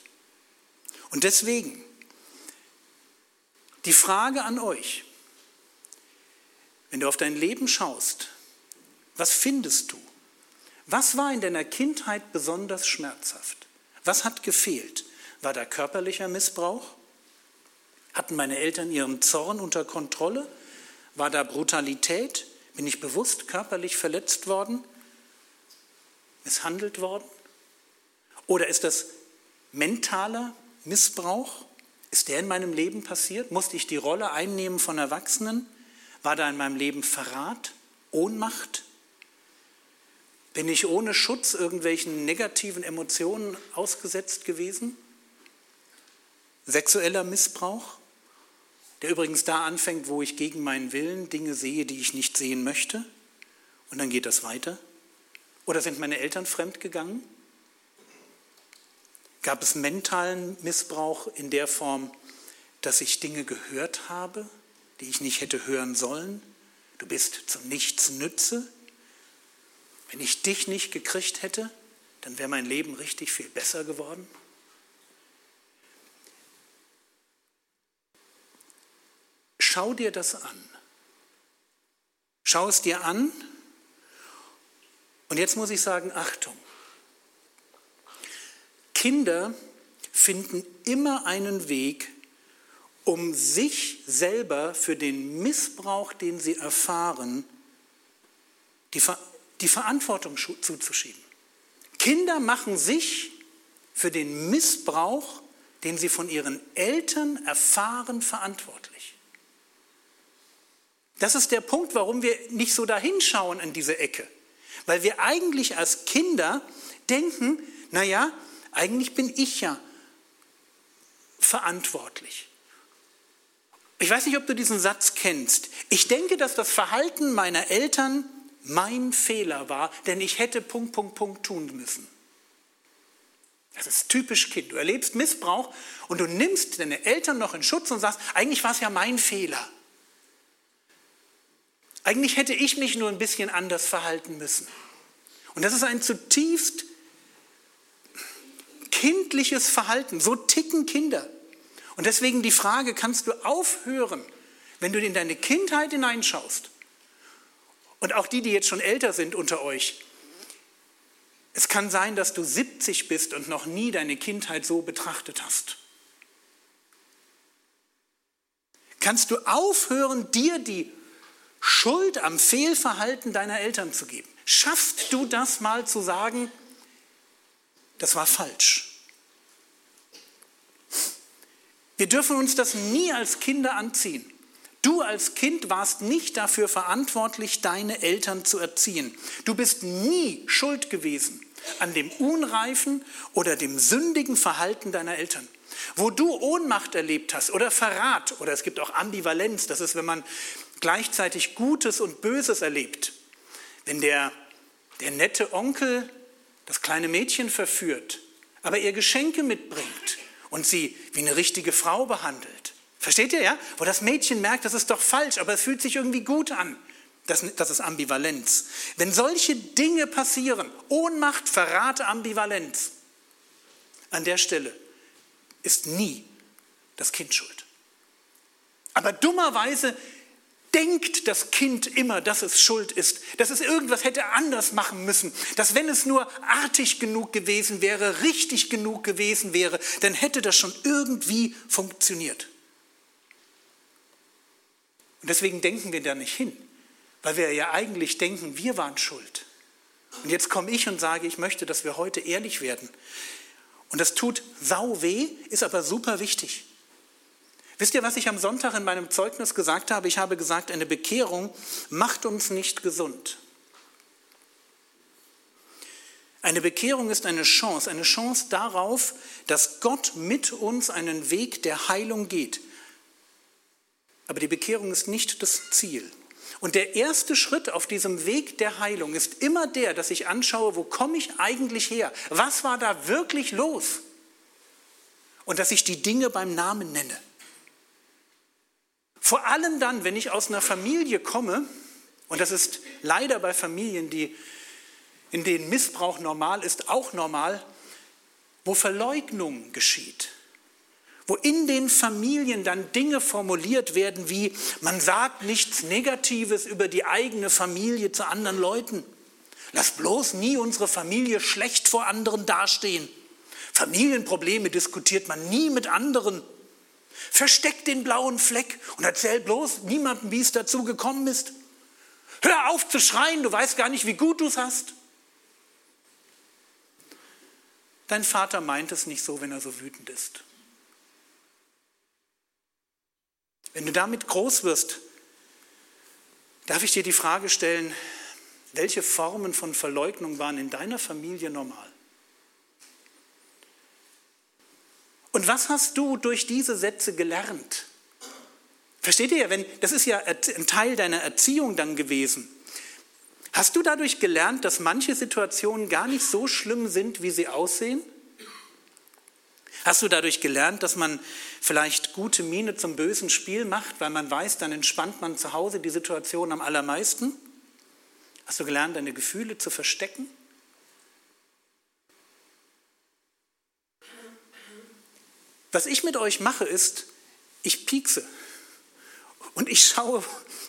Und deswegen die Frage an euch, wenn du auf dein Leben schaust, was findest du? Was war in deiner Kindheit besonders schmerzhaft? Was hat gefehlt? War da körperlicher Missbrauch? Hatten meine Eltern ihren Zorn unter Kontrolle? War da Brutalität? Bin ich bewusst körperlich verletzt worden? Misshandelt worden? Oder ist das mentaler Missbrauch? Ist der in meinem Leben passiert? Musste ich die Rolle einnehmen von Erwachsenen? War da in meinem Leben Verrat, Ohnmacht? Bin ich ohne Schutz irgendwelchen negativen Emotionen ausgesetzt gewesen? Sexueller Missbrauch? der übrigens da anfängt, wo ich gegen meinen Willen Dinge sehe, die ich nicht sehen möchte. Und dann geht das weiter. Oder sind meine Eltern fremdgegangen? Gab es mentalen Missbrauch in der Form, dass ich Dinge gehört habe, die ich nicht hätte hören sollen? Du bist zum Nichts Nütze. Wenn ich dich nicht gekriegt hätte, dann wäre mein Leben richtig viel besser geworden. Schau dir das an. Schau es dir an. Und jetzt muss ich sagen, Achtung. Kinder finden immer einen Weg, um sich selber für den Missbrauch, den sie erfahren, die, Ver die Verantwortung zuzuschieben. Kinder machen sich für den Missbrauch, den sie von ihren Eltern erfahren, verantwortlich. Das ist der Punkt, warum wir nicht so dahinschauen in diese Ecke. Weil wir eigentlich als Kinder denken, naja, eigentlich bin ich ja verantwortlich. Ich weiß nicht, ob du diesen Satz kennst. Ich denke, dass das Verhalten meiner Eltern mein Fehler war, denn ich hätte Punkt, Punkt, Punkt tun müssen. Das ist typisch Kind. Du erlebst Missbrauch und du nimmst deine Eltern noch in Schutz und sagst, eigentlich war es ja mein Fehler. Eigentlich hätte ich mich nur ein bisschen anders verhalten müssen. Und das ist ein zutiefst kindliches Verhalten. So ticken Kinder. Und deswegen die Frage, kannst du aufhören, wenn du in deine Kindheit hineinschaust? Und auch die, die jetzt schon älter sind unter euch. Es kann sein, dass du 70 bist und noch nie deine Kindheit so betrachtet hast. Kannst du aufhören, dir die Schuld am Fehlverhalten deiner Eltern zu geben. Schaffst du das mal zu sagen, das war falsch? Wir dürfen uns das nie als Kinder anziehen. Du als Kind warst nicht dafür verantwortlich, deine Eltern zu erziehen. Du bist nie schuld gewesen an dem unreifen oder dem sündigen Verhalten deiner Eltern. Wo du Ohnmacht erlebt hast oder Verrat oder es gibt auch Ambivalenz, das ist, wenn man gleichzeitig Gutes und Böses erlebt. Wenn der, der nette Onkel das kleine Mädchen verführt, aber ihr Geschenke mitbringt und sie wie eine richtige Frau behandelt. Versteht ihr, ja? Wo das Mädchen merkt, das ist doch falsch, aber es fühlt sich irgendwie gut an. Das, das ist Ambivalenz. Wenn solche Dinge passieren, Ohnmacht, Verrat, Ambivalenz, an der Stelle ist nie das Kind schuld. Aber dummerweise denkt das Kind immer, dass es schuld ist, dass es irgendwas hätte anders machen müssen, dass wenn es nur artig genug gewesen wäre, richtig genug gewesen wäre, dann hätte das schon irgendwie funktioniert. Und deswegen denken wir da nicht hin, weil wir ja eigentlich denken, wir waren schuld. Und jetzt komme ich und sage, ich möchte, dass wir heute ehrlich werden. Und das tut sau weh, ist aber super wichtig. Wisst ihr, was ich am Sonntag in meinem Zeugnis gesagt habe? Ich habe gesagt, eine Bekehrung macht uns nicht gesund. Eine Bekehrung ist eine Chance, eine Chance darauf, dass Gott mit uns einen Weg der Heilung geht. Aber die Bekehrung ist nicht das Ziel. Und der erste Schritt auf diesem Weg der Heilung ist immer der, dass ich anschaue, wo komme ich eigentlich her? Was war da wirklich los? Und dass ich die Dinge beim Namen nenne. Vor allem dann, wenn ich aus einer Familie komme, und das ist leider bei Familien, die, in denen Missbrauch normal ist, auch normal, wo Verleugnung geschieht wo in den Familien dann Dinge formuliert werden wie, man sagt nichts Negatives über die eigene Familie zu anderen Leuten. Lass bloß nie unsere Familie schlecht vor anderen dastehen. Familienprobleme diskutiert man nie mit anderen. Versteck den blauen Fleck und erzähl bloß niemandem, wie es dazu gekommen ist. Hör auf zu schreien, du weißt gar nicht, wie gut du es hast. Dein Vater meint es nicht so, wenn er so wütend ist. Wenn du damit groß wirst, darf ich dir die Frage stellen, welche Formen von Verleugnung waren in deiner Familie normal? Und was hast du durch diese Sätze gelernt? Versteht ihr? Wenn, das ist ja ein Teil deiner Erziehung dann gewesen. Hast du dadurch gelernt, dass manche Situationen gar nicht so schlimm sind, wie sie aussehen? Hast du dadurch gelernt, dass man vielleicht gute Miene zum bösen Spiel macht, weil man weiß, dann entspannt man zu Hause die Situation am allermeisten? Hast du gelernt, deine Gefühle zu verstecken? Was ich mit euch mache, ist, ich piekse und ich schaue,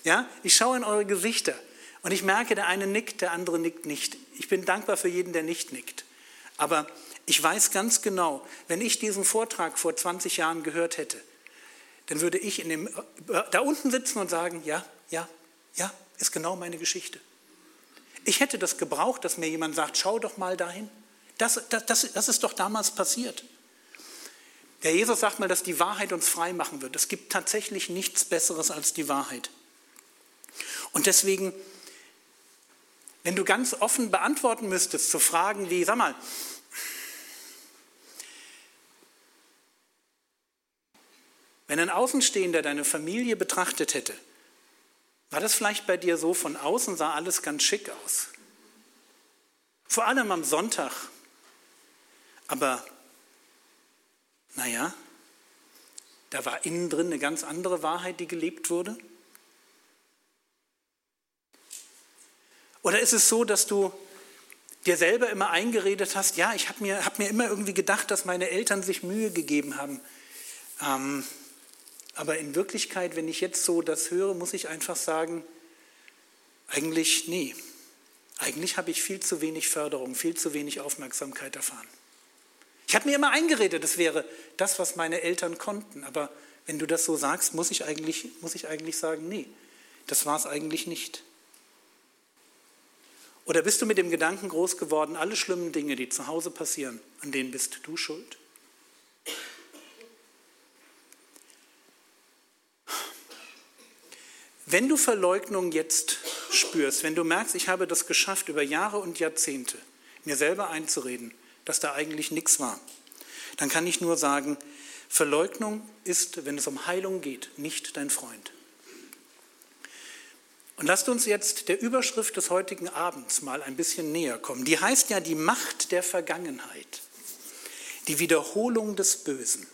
ja, ich schaue in eure Gesichter und ich merke, der eine nickt, der andere nickt nicht. Ich bin dankbar für jeden, der nicht nickt. Aber ich weiß ganz genau, wenn ich diesen Vortrag vor 20 Jahren gehört hätte, dann würde ich in dem, da unten sitzen und sagen, ja, ja, ja, ist genau meine Geschichte. Ich hätte das gebraucht, dass mir jemand sagt, schau doch mal dahin. Das, das, das, das ist doch damals passiert. Der Jesus sagt mal, dass die Wahrheit uns frei machen wird. Es gibt tatsächlich nichts Besseres als die Wahrheit. Und deswegen, wenn du ganz offen beantworten müsstest zu Fragen wie, sag mal, Wenn ein Außenstehender deine Familie betrachtet hätte, war das vielleicht bei dir so, von außen sah alles ganz schick aus. Vor allem am Sonntag. Aber, naja, da war innen drin eine ganz andere Wahrheit, die gelebt wurde. Oder ist es so, dass du dir selber immer eingeredet hast, ja, ich habe mir, hab mir immer irgendwie gedacht, dass meine Eltern sich Mühe gegeben haben. Ähm, aber in Wirklichkeit, wenn ich jetzt so das höre, muss ich einfach sagen, eigentlich nee. Eigentlich habe ich viel zu wenig Förderung, viel zu wenig Aufmerksamkeit erfahren. Ich habe mir immer eingeredet, das wäre das, was meine Eltern konnten. Aber wenn du das so sagst, muss ich eigentlich, muss ich eigentlich sagen, nee, das war es eigentlich nicht. Oder bist du mit dem Gedanken groß geworden, alle schlimmen Dinge, die zu Hause passieren, an denen bist du schuld? Wenn du Verleugnung jetzt spürst, wenn du merkst, ich habe das geschafft, über Jahre und Jahrzehnte mir selber einzureden, dass da eigentlich nichts war, dann kann ich nur sagen, Verleugnung ist, wenn es um Heilung geht, nicht dein Freund. Und lasst uns jetzt der Überschrift des heutigen Abends mal ein bisschen näher kommen. Die heißt ja die Macht der Vergangenheit, die Wiederholung des Bösen.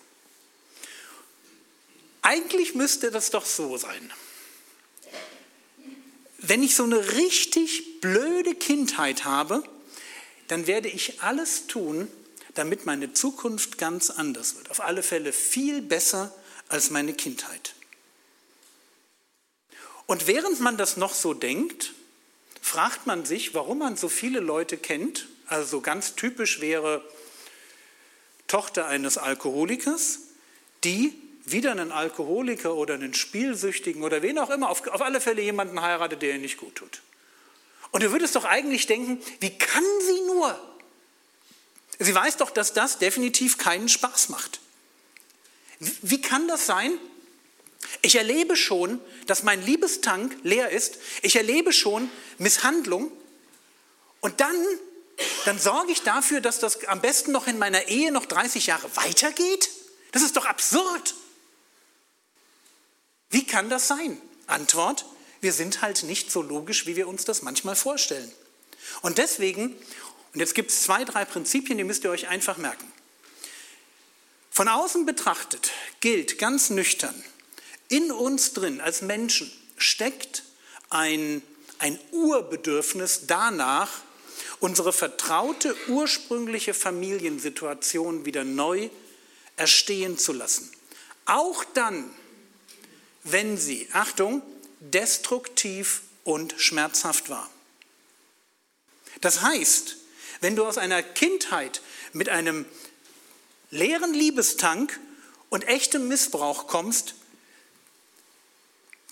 Eigentlich müsste das doch so sein. Wenn ich so eine richtig blöde Kindheit habe, dann werde ich alles tun, damit meine Zukunft ganz anders wird. Auf alle Fälle viel besser als meine Kindheit. Und während man das noch so denkt, fragt man sich, warum man so viele Leute kennt. Also ganz typisch wäre Tochter eines Alkoholikers, die wieder einen Alkoholiker oder einen Spielsüchtigen oder wen auch immer, auf, auf alle Fälle jemanden heiratet, der ihr nicht gut tut. Und du würdest doch eigentlich denken, wie kann sie nur? Sie weiß doch, dass das definitiv keinen Spaß macht. Wie kann das sein, ich erlebe schon, dass mein Liebestank leer ist. Ich erlebe schon Misshandlung. Und dann, dann sorge ich dafür, dass das am besten noch in meiner Ehe noch 30 Jahre weitergeht? Das ist doch absurd. Wie kann das sein? Antwort, wir sind halt nicht so logisch, wie wir uns das manchmal vorstellen. Und deswegen, und jetzt gibt es zwei, drei Prinzipien, die müsst ihr euch einfach merken. Von außen betrachtet gilt ganz nüchtern, in uns drin als Menschen steckt ein, ein Urbedürfnis danach, unsere vertraute ursprüngliche Familiensituation wieder neu erstehen zu lassen. Auch dann, wenn sie, Achtung, destruktiv und schmerzhaft war. Das heißt, wenn du aus einer Kindheit mit einem leeren Liebestank und echtem Missbrauch kommst,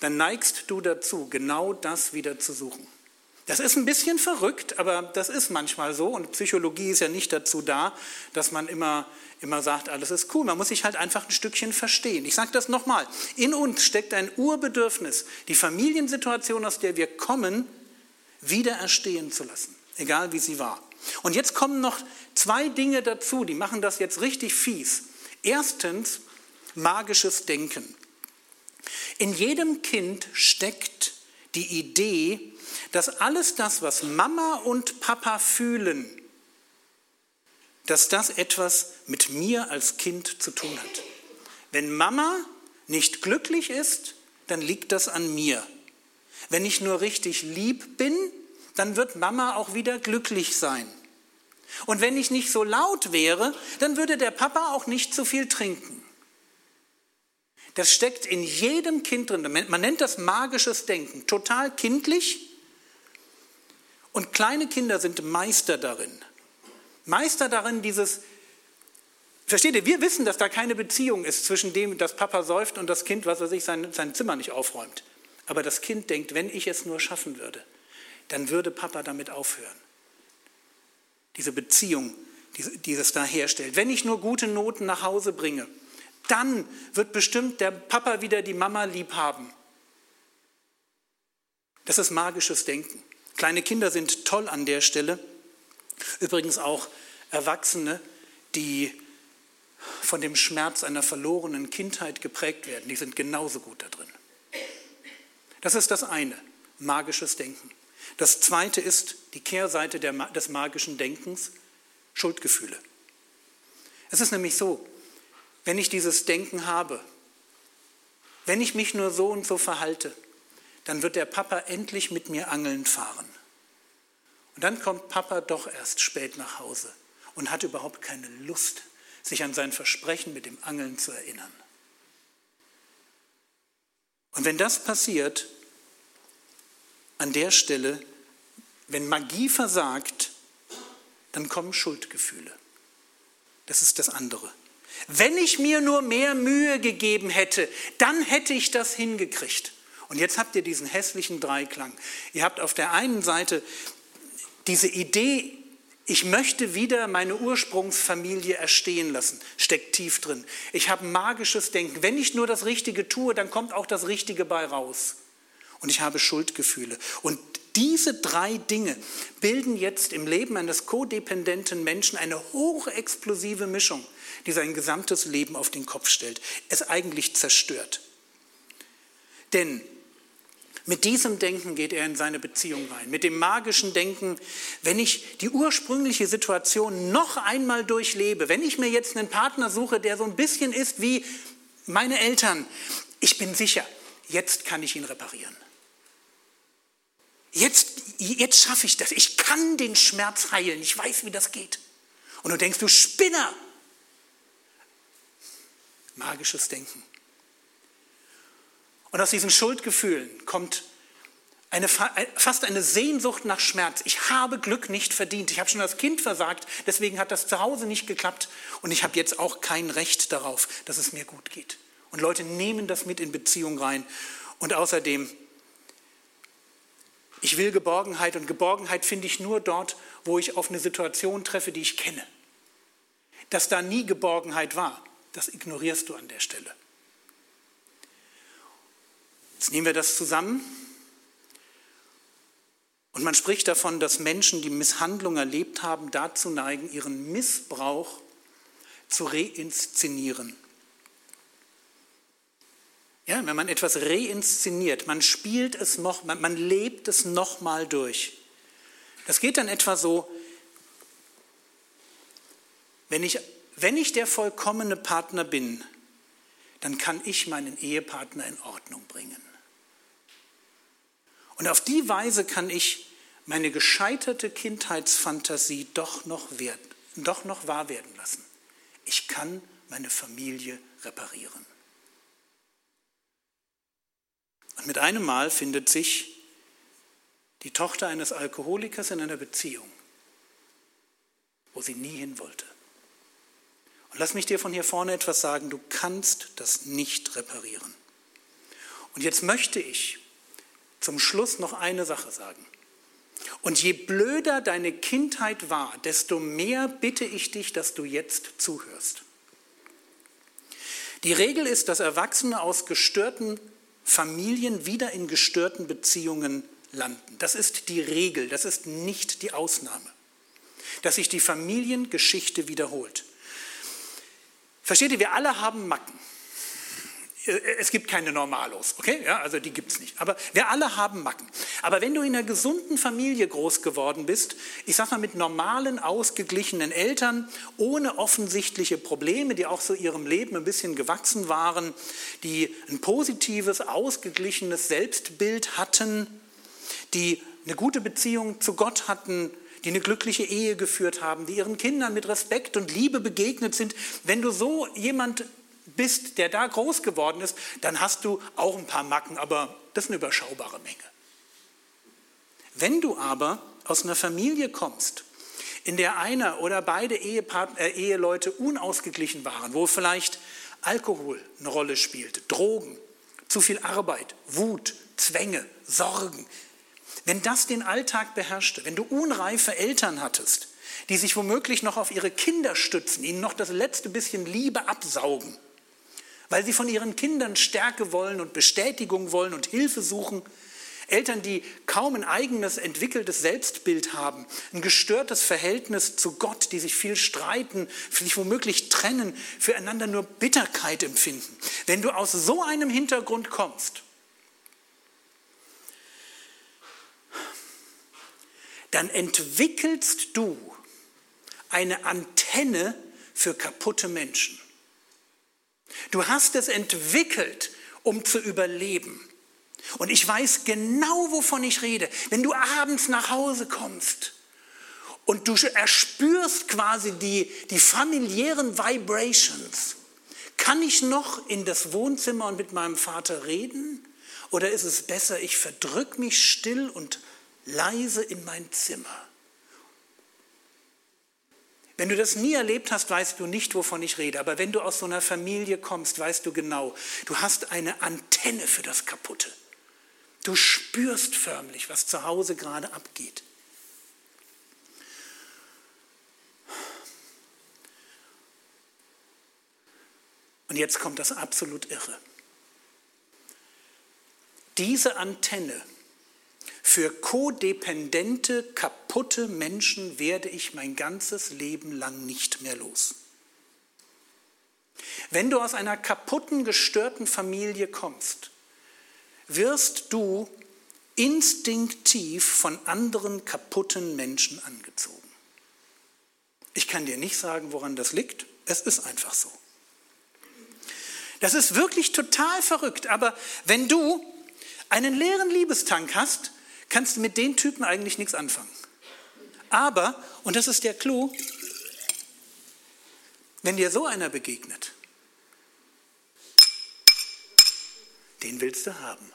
dann neigst du dazu, genau das wieder zu suchen. Das ist ein bisschen verrückt, aber das ist manchmal so und Psychologie ist ja nicht dazu da, dass man immer, immer sagt, alles ist cool. Man muss sich halt einfach ein Stückchen verstehen. Ich sage das nochmal. In uns steckt ein Urbedürfnis, die Familiensituation, aus der wir kommen, wieder erstehen zu lassen, egal wie sie war. Und jetzt kommen noch zwei Dinge dazu, die machen das jetzt richtig fies. Erstens magisches Denken. In jedem Kind steckt die Idee, dass alles das, was Mama und Papa fühlen, dass das etwas mit mir als Kind zu tun hat. Wenn Mama nicht glücklich ist, dann liegt das an mir. Wenn ich nur richtig lieb bin, dann wird Mama auch wieder glücklich sein. Und wenn ich nicht so laut wäre, dann würde der Papa auch nicht zu viel trinken. Das steckt in jedem Kind drin. Man nennt das magisches Denken. Total kindlich. Und kleine Kinder sind Meister darin. Meister darin, dieses, versteht ihr, wir wissen, dass da keine Beziehung ist zwischen dem, dass Papa säuft und das Kind, was er sich sein, sein Zimmer nicht aufräumt. Aber das Kind denkt, wenn ich es nur schaffen würde, dann würde Papa damit aufhören. Diese Beziehung, die es da herstellt. Wenn ich nur gute Noten nach Hause bringe, dann wird bestimmt der Papa wieder die Mama lieb haben. Das ist magisches Denken. Kleine Kinder sind toll an der Stelle. Übrigens auch Erwachsene, die von dem Schmerz einer verlorenen Kindheit geprägt werden, die sind genauso gut da drin. Das ist das eine, magisches Denken. Das zweite ist die Kehrseite des magischen Denkens, Schuldgefühle. Es ist nämlich so, wenn ich dieses Denken habe, wenn ich mich nur so und so verhalte, dann wird der Papa endlich mit mir angeln fahren. Und dann kommt Papa doch erst spät nach Hause und hat überhaupt keine Lust, sich an sein Versprechen mit dem Angeln zu erinnern. Und wenn das passiert, an der Stelle, wenn Magie versagt, dann kommen Schuldgefühle. Das ist das andere. Wenn ich mir nur mehr Mühe gegeben hätte, dann hätte ich das hingekriegt. Und jetzt habt ihr diesen hässlichen Dreiklang. Ihr habt auf der einen Seite diese Idee, ich möchte wieder meine Ursprungsfamilie erstehen lassen, steckt tief drin. Ich habe magisches Denken. Wenn ich nur das Richtige tue, dann kommt auch das Richtige bei raus. Und ich habe Schuldgefühle. Und diese drei Dinge bilden jetzt im Leben eines kodependenten Menschen eine hochexplosive Mischung die sein gesamtes Leben auf den Kopf stellt, es eigentlich zerstört. Denn Mit diesem Denken geht er in seine Beziehung rein. Mit dem magischen Denken, wenn ich die ursprüngliche Situation noch einmal durchlebe, wenn ich mir jetzt einen Partner suche, der so ein bisschen ist wie meine Eltern, ich bin sicher, jetzt kann ich ihn reparieren. Jetzt, jetzt schaffe ich das. Ich kann den Schmerz heilen. Ich weiß, wie das geht. Und du denkst, du Spinner. Magisches Denken. Und aus diesen Schuldgefühlen kommt eine, fast eine Sehnsucht nach Schmerz. Ich habe Glück nicht verdient. Ich habe schon als Kind versagt, deswegen hat das zu Hause nicht geklappt und ich habe jetzt auch kein Recht darauf, dass es mir gut geht. Und Leute nehmen das mit in Beziehung rein. Und außerdem, ich will Geborgenheit und Geborgenheit finde ich nur dort, wo ich auf eine Situation treffe, die ich kenne. Dass da nie Geborgenheit war, das ignorierst du an der Stelle. Jetzt nehmen wir das zusammen. Und man spricht davon, dass Menschen, die Misshandlung erlebt haben, dazu neigen, ihren Missbrauch zu reinszenieren. Ja, wenn man etwas reinszeniert, man spielt es noch, man, man lebt es nochmal durch. Das geht dann etwa so, wenn ich, wenn ich der vollkommene Partner bin, dann kann ich meinen Ehepartner in Ordnung bringen. Und auf die Weise kann ich meine gescheiterte Kindheitsfantasie doch noch, wert, doch noch wahr werden lassen. Ich kann meine Familie reparieren. Und mit einem Mal findet sich die Tochter eines Alkoholikers in einer Beziehung, wo sie nie hin wollte. Und lass mich dir von hier vorne etwas sagen, du kannst das nicht reparieren. Und jetzt möchte ich zum Schluss noch eine Sache sagen. Und je blöder deine Kindheit war, desto mehr bitte ich dich, dass du jetzt zuhörst. Die Regel ist, dass Erwachsene aus gestörten Familien wieder in gestörten Beziehungen landen. Das ist die Regel, das ist nicht die Ausnahme. Dass sich die Familiengeschichte wiederholt. Versteht ihr, wir alle haben Macken. Äh, es gibt keine Normalos, okay? Ja, also die gibt es nicht. Aber wir alle haben Macken. Aber wenn du in einer gesunden Familie groß geworden bist, ich sag mal mit normalen, ausgeglichenen Eltern, ohne offensichtliche Probleme, die auch so ihrem Leben ein bisschen gewachsen waren, die ein positives, ausgeglichenes Selbstbild hatten, die eine gute Beziehung zu Gott hatten, die eine glückliche Ehe geführt haben, die ihren Kindern mit Respekt und Liebe begegnet sind. Wenn du so jemand bist, der da groß geworden ist, dann hast du auch ein paar Macken, aber das ist eine überschaubare Menge. Wenn du aber aus einer Familie kommst, in der einer oder beide Ehepartner, äh, Eheleute unausgeglichen waren, wo vielleicht Alkohol eine Rolle spielt, Drogen, zu viel Arbeit, Wut, Zwänge, Sorgen, wenn das den Alltag beherrschte, wenn du unreife Eltern hattest, die sich womöglich noch auf ihre Kinder stützen, ihnen noch das letzte bisschen Liebe absaugen, weil sie von ihren Kindern Stärke wollen und Bestätigung wollen und Hilfe suchen. Eltern, die kaum ein eigenes entwickeltes Selbstbild haben, ein gestörtes Verhältnis zu Gott, die sich viel streiten, sich womöglich trennen, füreinander nur Bitterkeit empfinden. Wenn du aus so einem Hintergrund kommst, dann entwickelst du eine Antenne für kaputte Menschen. Du hast es entwickelt, um zu überleben. Und ich weiß genau, wovon ich rede. Wenn du abends nach Hause kommst und du erspürst quasi die, die familiären Vibrations, kann ich noch in das Wohnzimmer und mit meinem Vater reden? Oder ist es besser, ich verdrück mich still und leise in mein Zimmer? Wenn du das nie erlebt hast, weißt du nicht, wovon ich rede. Aber wenn du aus so einer Familie kommst, weißt du genau, du hast eine Antenne für das Kaputte. Du spürst förmlich, was zu Hause gerade abgeht. Und jetzt kommt das absolut Irre. Diese Antenne für kodependente, kaputte Menschen werde ich mein ganzes Leben lang nicht mehr los. Wenn du aus einer kaputten, gestörten Familie kommst, wirst du instinktiv von anderen kaputten Menschen angezogen. Ich kann dir nicht sagen, woran das liegt. Es ist einfach so. Das ist wirklich total verrückt. Aber wenn du einen leeren Liebestank hast, kannst du mit den Typen eigentlich nichts anfangen. Aber, und das ist der Clou, wenn dir so einer begegnet, den willst du haben.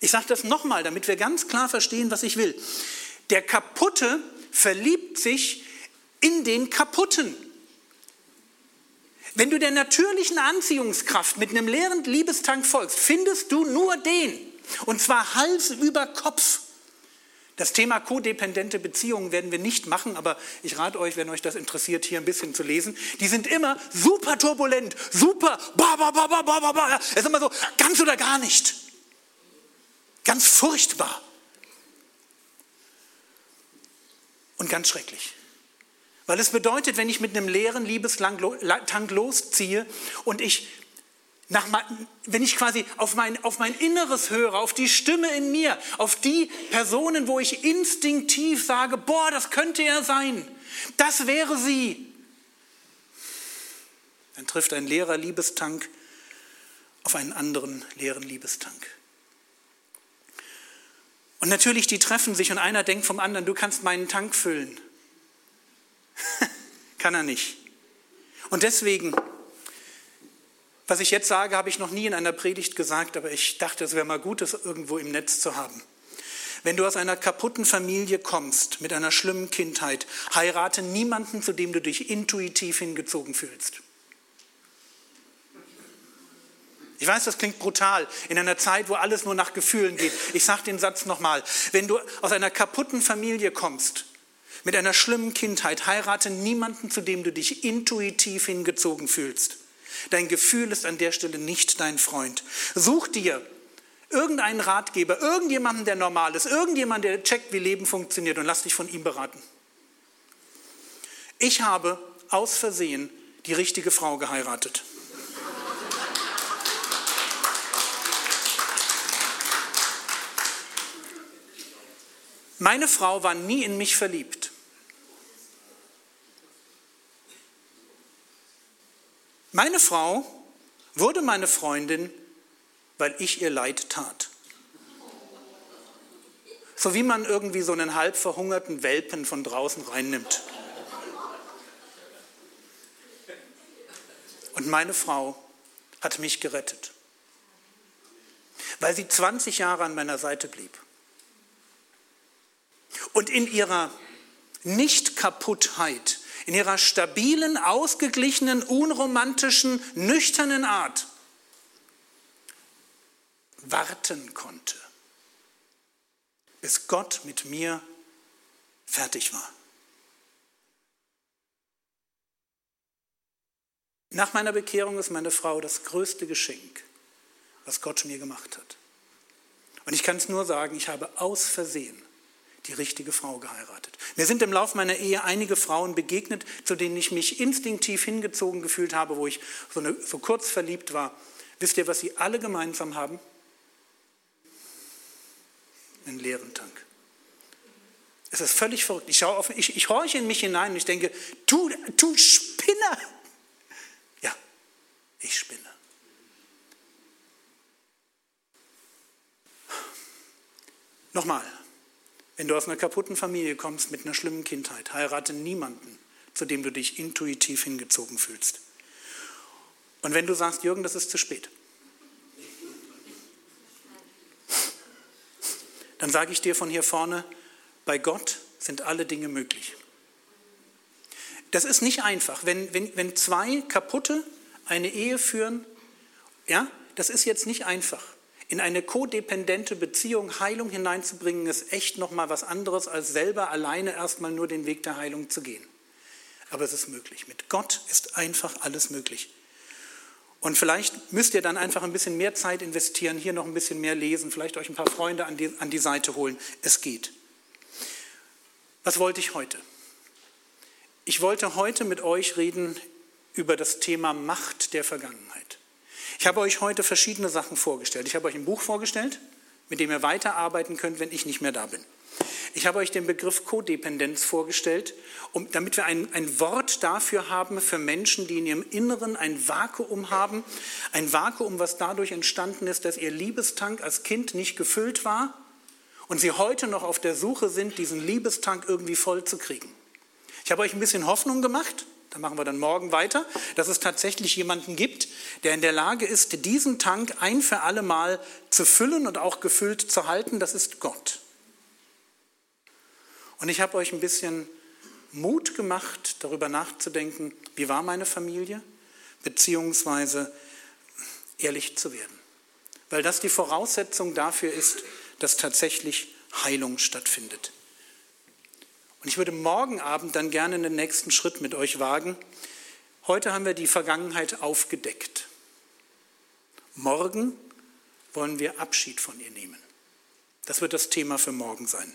Ich sage das nochmal, damit wir ganz klar verstehen, was ich will. Der Kaputte verliebt sich in den Kaputten. Wenn du der natürlichen Anziehungskraft mit einem leeren Liebestank folgst, findest du nur den. Und zwar Hals über Kopf. Das Thema kodependente Beziehungen werden wir nicht machen, aber ich rate euch, wenn euch das interessiert, hier ein bisschen zu lesen. Die sind immer super turbulent, super, ba, ba, ba, ba, ba, ba, ba. Es ist immer so, ganz oder gar nicht. Ganz furchtbar. Und ganz schrecklich. Weil es bedeutet, wenn ich mit einem leeren Liebestank losziehe und ich nach, wenn ich quasi auf mein, auf mein Inneres höre, auf die Stimme in mir, auf die Personen, wo ich instinktiv sage, boah, das könnte er sein, das wäre sie, dann trifft ein leerer Liebestank auf einen anderen leeren Liebestank. Und natürlich, die treffen sich und einer denkt vom anderen, du kannst meinen Tank füllen. Kann er nicht. Und deswegen was ich jetzt sage, habe ich noch nie in einer Predigt gesagt, aber ich dachte, es wäre mal gut, es irgendwo im Netz zu haben. Wenn du aus einer kaputten Familie kommst, mit einer schlimmen Kindheit, heirate niemanden, zu dem du dich intuitiv hingezogen fühlst. Ich weiß, das klingt brutal in einer Zeit, wo alles nur nach Gefühlen geht. Ich sage den Satz nochmal. Wenn du aus einer kaputten Familie kommst, mit einer schlimmen Kindheit, heirate niemanden, zu dem du dich intuitiv hingezogen fühlst. Dein Gefühl ist an der Stelle nicht dein Freund. Such dir irgendeinen Ratgeber, irgendjemanden, der normal ist, irgendjemanden, der checkt, wie Leben funktioniert und lass dich von ihm beraten. Ich habe aus Versehen die richtige Frau geheiratet. Meine Frau war nie in mich verliebt. Meine Frau wurde meine Freundin, weil ich ihr Leid tat. So wie man irgendwie so einen halb verhungerten Welpen von draußen reinnimmt. Und meine Frau hat mich gerettet, weil sie 20 Jahre an meiner Seite blieb. Und in ihrer Nicht-Kaputtheit in ihrer stabilen, ausgeglichenen, unromantischen, nüchternen Art warten konnte, bis Gott mit mir fertig war. Nach meiner Bekehrung ist meine Frau das größte Geschenk, was Gott mir gemacht hat. Und ich kann es nur sagen, ich habe aus Versehen die richtige Frau geheiratet. Mir sind im Laufe meiner Ehe einige Frauen begegnet, zu denen ich mich instinktiv hingezogen gefühlt habe, wo ich so, eine, so kurz verliebt war. Wisst ihr, was sie alle gemeinsam haben? Einen leeren Tank. Es ist völlig verrückt. Ich, auf, ich, ich horche in mich hinein und ich denke, du, du Spinner. Ja, ich spinne. Nochmal, wenn du aus einer kaputten Familie kommst mit einer schlimmen Kindheit, heirate niemanden, zu dem du dich intuitiv hingezogen fühlst. Und wenn du sagst, Jürgen, das ist zu spät, dann sage ich dir von hier vorne, bei Gott sind alle Dinge möglich. Das ist nicht einfach. Wenn, wenn, wenn zwei kaputte eine Ehe führen, ja, das ist jetzt nicht einfach. In eine kodependente Beziehung Heilung hineinzubringen, ist echt nochmal was anderes, als selber alleine erstmal nur den Weg der Heilung zu gehen. Aber es ist möglich. Mit Gott ist einfach alles möglich. Und vielleicht müsst ihr dann einfach ein bisschen mehr Zeit investieren, hier noch ein bisschen mehr lesen, vielleicht euch ein paar Freunde an die, an die Seite holen. Es geht. Was wollte ich heute? Ich wollte heute mit euch reden über das Thema Macht der Vergangenheit. Ich habe euch heute verschiedene Sachen vorgestellt. Ich habe euch ein Buch vorgestellt, mit dem ihr weiterarbeiten könnt, wenn ich nicht mehr da bin. Ich habe euch den Begriff Kodependenz vorgestellt, um, damit wir ein, ein Wort dafür haben für Menschen, die in ihrem Inneren ein Vakuum haben. Ein Vakuum, was dadurch entstanden ist, dass ihr Liebestank als Kind nicht gefüllt war und sie heute noch auf der Suche sind, diesen Liebestank irgendwie voll zu kriegen. Ich habe euch ein bisschen Hoffnung gemacht, da machen wir dann morgen weiter, dass es tatsächlich jemanden gibt, der in der Lage ist, diesen Tank ein für alle Mal zu füllen und auch gefüllt zu halten. Das ist Gott. Und ich habe euch ein bisschen Mut gemacht, darüber nachzudenken, wie war meine Familie, beziehungsweise ehrlich zu werden. Weil das die Voraussetzung dafür ist, dass tatsächlich Heilung stattfindet. Und ich würde morgen Abend dann gerne den nächsten Schritt mit euch wagen. Heute haben wir die Vergangenheit aufgedeckt. Morgen wollen wir Abschied von ihr nehmen. Das wird das Thema für morgen sein.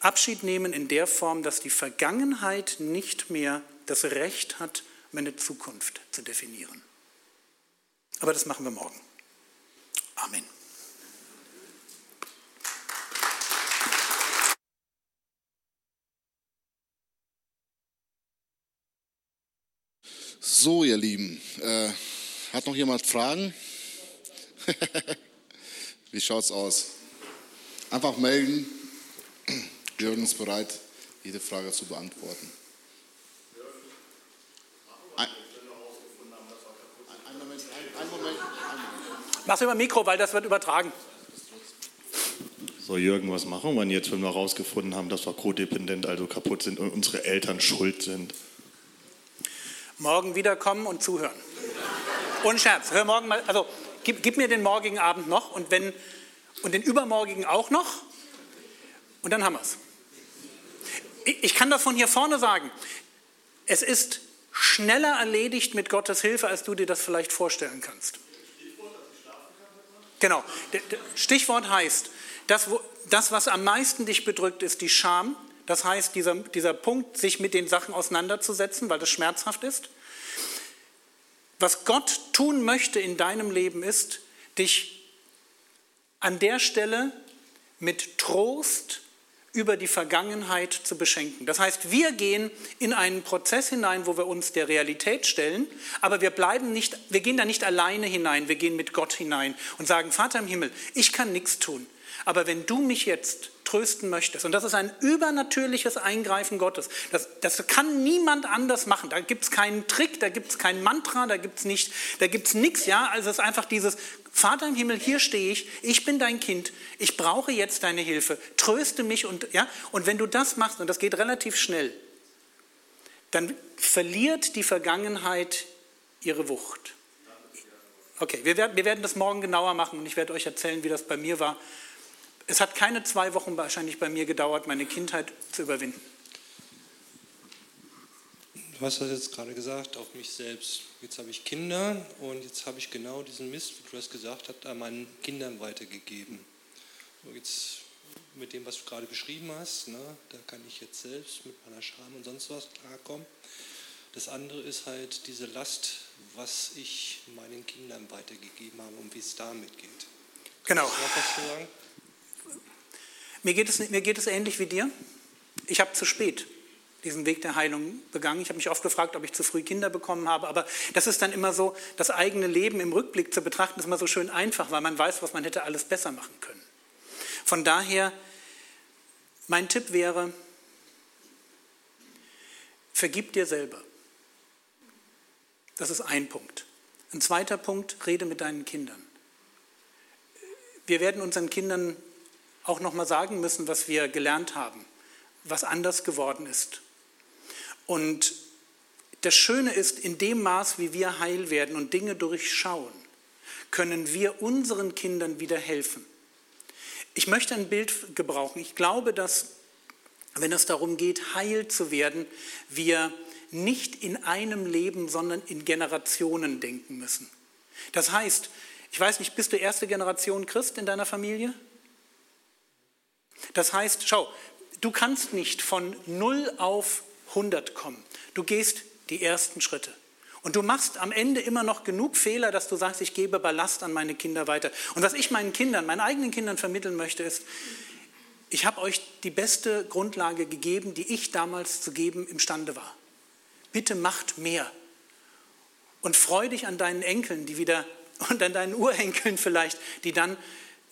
Abschied nehmen in der Form, dass die Vergangenheit nicht mehr das Recht hat, meine Zukunft zu definieren. Aber das machen wir morgen. Amen. So, ihr Lieben, äh, hat noch jemand Fragen? Wie schaut's aus? Einfach melden. Jürgen ist bereit, jede Frage zu beantworten. Ein, ein Moment, ein, ein Moment. Mach's über Mikro, weil das wird übertragen. So, Jürgen, was machen wir jetzt, wenn wir herausgefunden haben, dass wir codependent, also kaputt sind und unsere Eltern schuld sind? Morgen wiederkommen und zuhören. Ohne Scherz. Hör morgen mal, also gib, gib mir den morgigen Abend noch und, wenn, und den übermorgigen auch noch. Und dann haben wir es. Ich, ich kann das von hier vorne sagen. Es ist schneller erledigt mit Gottes Hilfe, als du dir das vielleicht vorstellen kannst. Genau. Stichwort heißt, das, das, was am meisten dich bedrückt, ist die Scham. Das heißt, dieser, dieser Punkt, sich mit den Sachen auseinanderzusetzen, weil das schmerzhaft ist. Was Gott tun möchte in deinem Leben ist, dich an der Stelle mit Trost über die Vergangenheit zu beschenken. Das heißt, wir gehen in einen Prozess hinein, wo wir uns der Realität stellen, aber wir bleiben nicht, wir gehen da nicht alleine hinein, wir gehen mit Gott hinein und sagen, Vater im Himmel, ich kann nichts tun, aber wenn du mich jetzt trösten möchtest. Und das ist ein übernatürliches Eingreifen Gottes. Das, das kann niemand anders machen. Da gibt es keinen Trick, da gibt es kein Mantra, da gibt es nicht, da gibt es nichts. Ja, also es ist einfach dieses Vater im Himmel, hier stehe ich, ich bin dein Kind, ich brauche jetzt deine Hilfe, tröste mich und ja. Und wenn du das machst und das geht relativ schnell, dann verliert die Vergangenheit ihre Wucht. Okay, wir werden, wir werden das morgen genauer machen und ich werde euch erzählen, wie das bei mir war. Es hat keine zwei Wochen wahrscheinlich bei mir gedauert, meine Kindheit zu überwinden. Du hast das jetzt gerade gesagt, auf mich selbst. Jetzt habe ich Kinder und jetzt habe ich genau diesen Mist, wie du das gesagt hast, an meinen Kindern weitergegeben. Und jetzt mit dem, was du gerade beschrieben hast, ne, da kann ich jetzt selbst mit meiner Scham und sonst was klarkommen. Das andere ist halt diese Last, was ich meinen Kindern weitergegeben habe und wie es damit geht. Genau. Kannst du noch was zu sagen? Mir geht es, mir geht es ähnlich wie dir. Ich habe zu spät diesen Weg der Heilung begangen. Ich habe mich oft gefragt, ob ich zu früh Kinder bekommen habe, aber das ist dann immer so, das eigene Leben im Rückblick zu betrachten, ist immer so schön einfach, weil man weiß, was man hätte alles besser machen können. Von daher, mein Tipp wäre, vergib dir selber. Das ist ein Punkt. Ein zweiter Punkt, rede mit deinen Kindern. Wir werden unseren Kindern auch nochmal sagen müssen, was wir gelernt haben, was anders geworden ist. Und das Schöne ist, in dem Maß, wie wir heil werden und Dinge durchschauen, können wir unseren Kindern wieder helfen. Ich möchte ein Bild gebrauchen. Ich glaube, dass, wenn es darum geht, heil zu werden, wir nicht in einem Leben, sondern in Generationen denken müssen. Das heißt, ich weiß nicht, bist du erste Generation Christ in deiner Familie? Das heißt, schau, du kannst nicht von 0 auf 100 kommen. Du gehst die ersten Schritte. Und du machst am Ende immer noch genug Fehler, dass du sagst, ich gebe Ballast an meine Kinder weiter. Und was ich meinen Kindern, meinen eigenen Kindern vermitteln möchte, ist, ich habe euch die beste Grundlage gegeben, die ich damals zu geben imstande war. Bitte macht mehr. Und freu dich an deinen Enkeln, die wieder, und an deinen Urenkeln vielleicht, die dann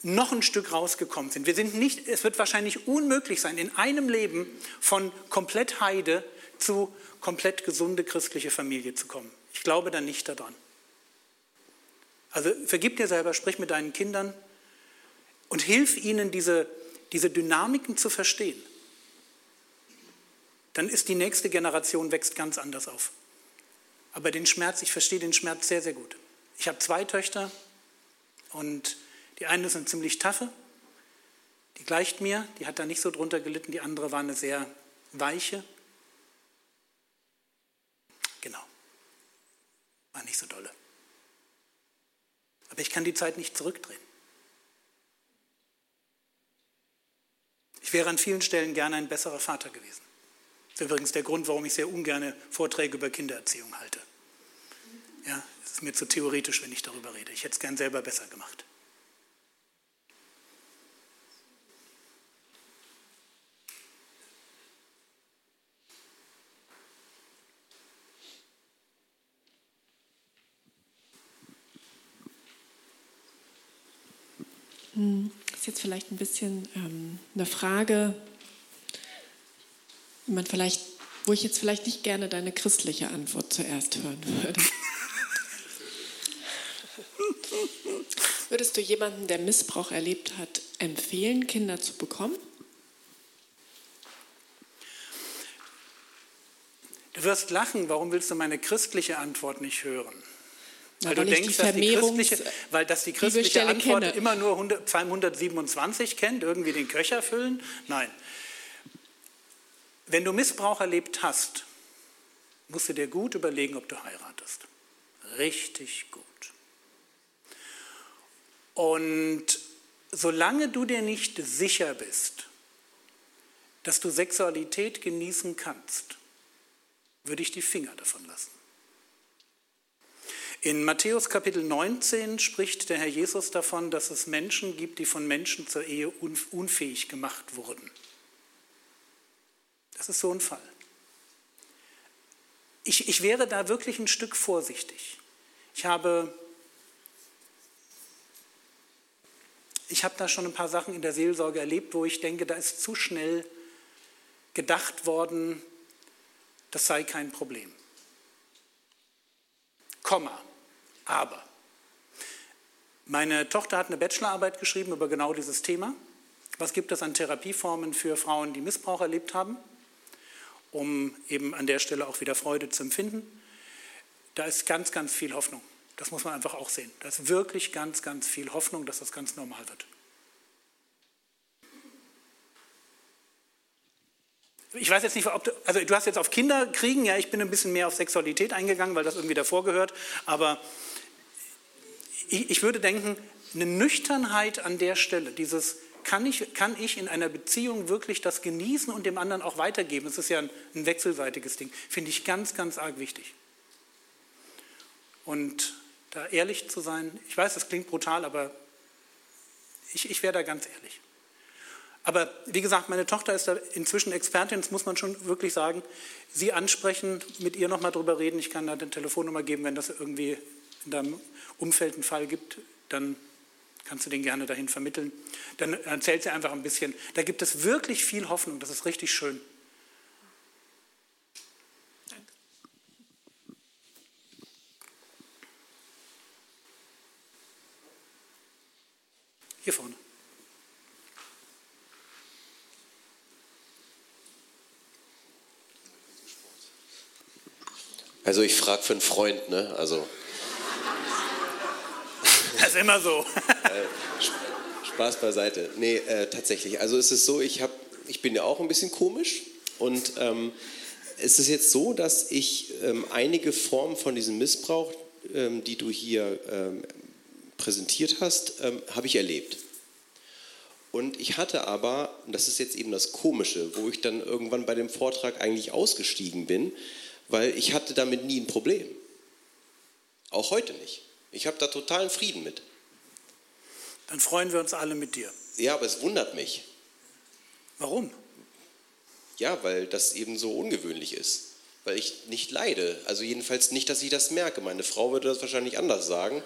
noch ein Stück rausgekommen sind. Wir sind nicht, es wird wahrscheinlich unmöglich sein, in einem Leben von komplett Heide zu komplett gesunde christliche Familie zu kommen. Ich glaube da nicht daran. Also vergib dir selber, sprich mit deinen Kindern und hilf ihnen, diese, diese Dynamiken zu verstehen. Dann ist die nächste Generation wächst ganz anders auf. Aber den Schmerz, ich verstehe den Schmerz sehr, sehr gut. Ich habe zwei Töchter und die eine ist eine ziemlich taffe, die gleicht mir, die hat da nicht so drunter gelitten, die andere war eine sehr weiche. Genau. War nicht so dolle. Aber ich kann die Zeit nicht zurückdrehen. Ich wäre an vielen Stellen gerne ein besserer Vater gewesen. Das ist übrigens der Grund, warum ich sehr ungern Vorträge über Kindererziehung halte. Ja, es ist mir zu theoretisch, wenn ich darüber rede. Ich hätte es gern selber besser gemacht. Das ist jetzt vielleicht ein bisschen ähm, eine Frage, man vielleicht, wo ich jetzt vielleicht nicht gerne deine christliche Antwort zuerst hören würde. Würdest du jemanden, der Missbrauch erlebt hat, empfehlen, Kinder zu bekommen? Du wirst lachen, warum willst du meine christliche Antwort nicht hören? Na, weil, weil du denkst, dass die christliche, weil dass die christliche Antwort kenne. immer nur 100, Psalm 127 kennt, irgendwie den Köcher füllen? Nein. Wenn du Missbrauch erlebt hast, musst du dir gut überlegen, ob du heiratest. Richtig gut. Und solange du dir nicht sicher bist, dass du Sexualität genießen kannst, würde ich die Finger davon lassen. In Matthäus Kapitel 19 spricht der Herr Jesus davon, dass es Menschen gibt, die von Menschen zur Ehe unfähig gemacht wurden. Das ist so ein Fall. Ich, ich wäre da wirklich ein Stück vorsichtig. Ich habe, ich habe da schon ein paar Sachen in der Seelsorge erlebt, wo ich denke, da ist zu schnell gedacht worden, das sei kein Problem. Komma, aber. Meine Tochter hat eine Bachelorarbeit geschrieben über genau dieses Thema. Was gibt es an Therapieformen für Frauen, die Missbrauch erlebt haben, um eben an der Stelle auch wieder Freude zu empfinden? Da ist ganz, ganz viel Hoffnung. Das muss man einfach auch sehen. Da ist wirklich ganz, ganz viel Hoffnung, dass das ganz normal wird. Ich weiß jetzt nicht, ob du, also du hast jetzt auf Kinder kriegen, ja, ich bin ein bisschen mehr auf Sexualität eingegangen, weil das irgendwie davor gehört, aber ich, ich würde denken, eine Nüchternheit an der Stelle, dieses kann ich, kann ich in einer Beziehung wirklich das genießen und dem anderen auch weitergeben, das ist ja ein, ein wechselseitiges Ding, finde ich ganz, ganz arg wichtig. Und da ehrlich zu sein, ich weiß, das klingt brutal, aber ich, ich wäre da ganz ehrlich. Aber wie gesagt, meine Tochter ist da inzwischen Expertin, das muss man schon wirklich sagen. Sie ansprechen, mit ihr nochmal drüber reden. Ich kann da eine Telefonnummer geben, wenn das irgendwie in deinem Umfeld einen Fall gibt, dann kannst du den gerne dahin vermitteln. Dann erzählt sie einfach ein bisschen. Da gibt es wirklich viel Hoffnung, das ist richtig schön. Hier vorne. Also ich frage für einen Freund, ne? Also immer so. Spaß beiseite. Nee, äh, tatsächlich. Also es ist so, ich, hab, ich bin ja auch ein bisschen komisch und ähm, es ist jetzt so, dass ich ähm, einige Formen von diesem Missbrauch, ähm, die du hier ähm, präsentiert hast, ähm, habe ich erlebt. Und ich hatte aber, und das ist jetzt eben das Komische, wo ich dann irgendwann bei dem Vortrag eigentlich ausgestiegen bin, weil ich hatte damit nie ein Problem. Auch heute nicht. Ich habe da totalen Frieden mit. Dann freuen wir uns alle mit dir. Ja, aber es wundert mich. Warum? Ja, weil das eben so ungewöhnlich ist. Weil ich nicht leide. Also jedenfalls nicht, dass ich das merke. Meine Frau würde das wahrscheinlich anders sagen.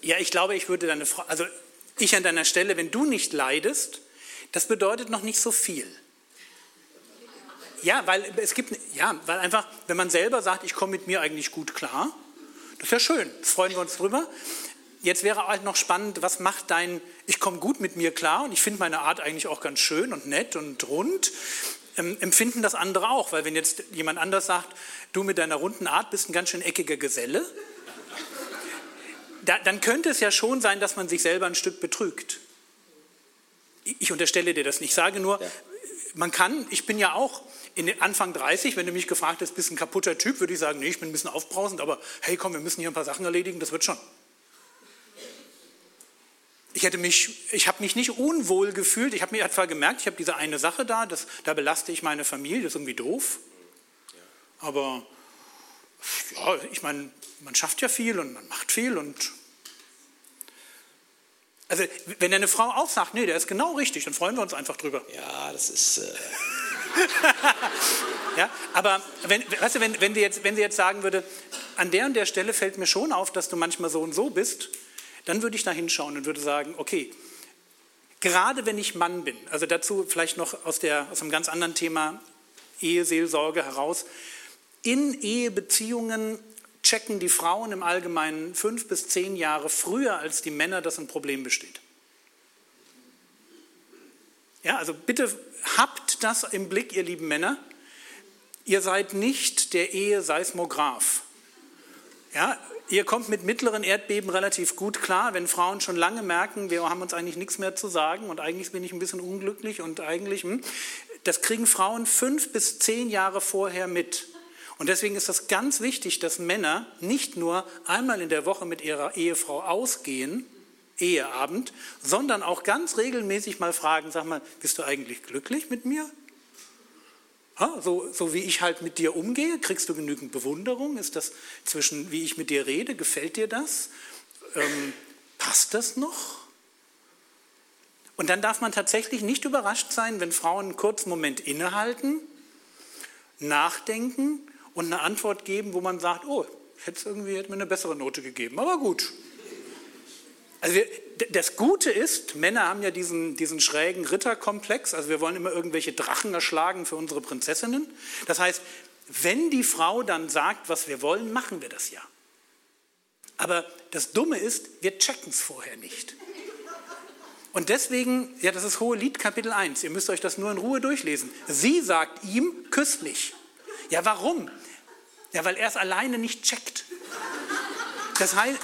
Ja, ich glaube, ich würde deine Frau, also ich an deiner Stelle, wenn du nicht leidest, das bedeutet noch nicht so viel. Ja, weil es gibt, ja, weil einfach, wenn man selber sagt, ich komme mit mir eigentlich gut klar, das ist ja schön, freuen wir uns drüber. Jetzt wäre halt noch spannend, was macht dein, ich komme gut mit mir klar und ich finde meine Art eigentlich auch ganz schön und nett und rund. Ähm, empfinden das andere auch, weil wenn jetzt jemand anders sagt, du mit deiner runden Art bist ein ganz schön eckiger Geselle, da, dann könnte es ja schon sein, dass man sich selber ein Stück betrügt. Ich unterstelle dir das nicht, ich sage nur, ja. man kann, ich bin ja auch in Anfang 30, wenn du mich gefragt hast, bist du ein kaputter Typ, würde ich sagen, nee, ich bin ein bisschen aufbrausend, aber hey, komm, wir müssen hier ein paar Sachen erledigen, das wird schon. Ich hätte mich, ich habe mich nicht unwohl gefühlt. Ich habe mir zwar gemerkt, ich habe diese eine Sache da, das, da belaste ich meine Familie, das ist irgendwie doof. Aber ja, ich meine, man schafft ja viel und man macht viel und also wenn deine Frau auch sagt, nee, der ist genau richtig, dann freuen wir uns einfach drüber. Ja, das ist. Äh ja, aber wenn, weißt du, wenn, wenn, sie jetzt, wenn sie jetzt sagen würde, an der und der Stelle fällt mir schon auf, dass du manchmal so und so bist, dann würde ich da hinschauen und würde sagen, okay, gerade wenn ich Mann bin, also dazu vielleicht noch aus, der, aus einem ganz anderen Thema Eheseelsorge heraus, in Ehebeziehungen checken die Frauen im Allgemeinen fünf bis zehn Jahre früher als die Männer, dass ein Problem besteht. Ja, also bitte habt das im Blick, ihr lieben Männer. Ihr seid nicht der Ehe-Seismograph. Ja, ihr kommt mit mittleren Erdbeben relativ gut klar, wenn Frauen schon lange merken, wir haben uns eigentlich nichts mehr zu sagen und eigentlich bin ich ein bisschen unglücklich und eigentlich, hm, das kriegen Frauen fünf bis zehn Jahre vorher mit. Und deswegen ist das ganz wichtig, dass Männer nicht nur einmal in der Woche mit ihrer Ehefrau ausgehen, Eheabend, sondern auch ganz regelmäßig mal fragen, sag mal, bist du eigentlich glücklich mit mir? Ha, so, so wie ich halt mit dir umgehe, kriegst du genügend Bewunderung? Ist das zwischen, wie ich mit dir rede, gefällt dir das? Ähm, passt das noch? Und dann darf man tatsächlich nicht überrascht sein, wenn Frauen einen kurzen Moment innehalten, nachdenken und eine Antwort geben, wo man sagt, oh, hätte irgendwie hätte mir eine bessere Note gegeben, aber gut. Also wir, das Gute ist, Männer haben ja diesen, diesen schrägen Ritterkomplex, also wir wollen immer irgendwelche Drachen erschlagen für unsere Prinzessinnen. Das heißt, wenn die Frau dann sagt, was wir wollen, machen wir das ja. Aber das Dumme ist, wir checken es vorher nicht. Und deswegen, ja, das ist Hohe Lied Kapitel 1, ihr müsst euch das nur in Ruhe durchlesen. Sie sagt ihm, küss mich. Ja, warum? Ja, weil er es alleine nicht checkt. Das heißt,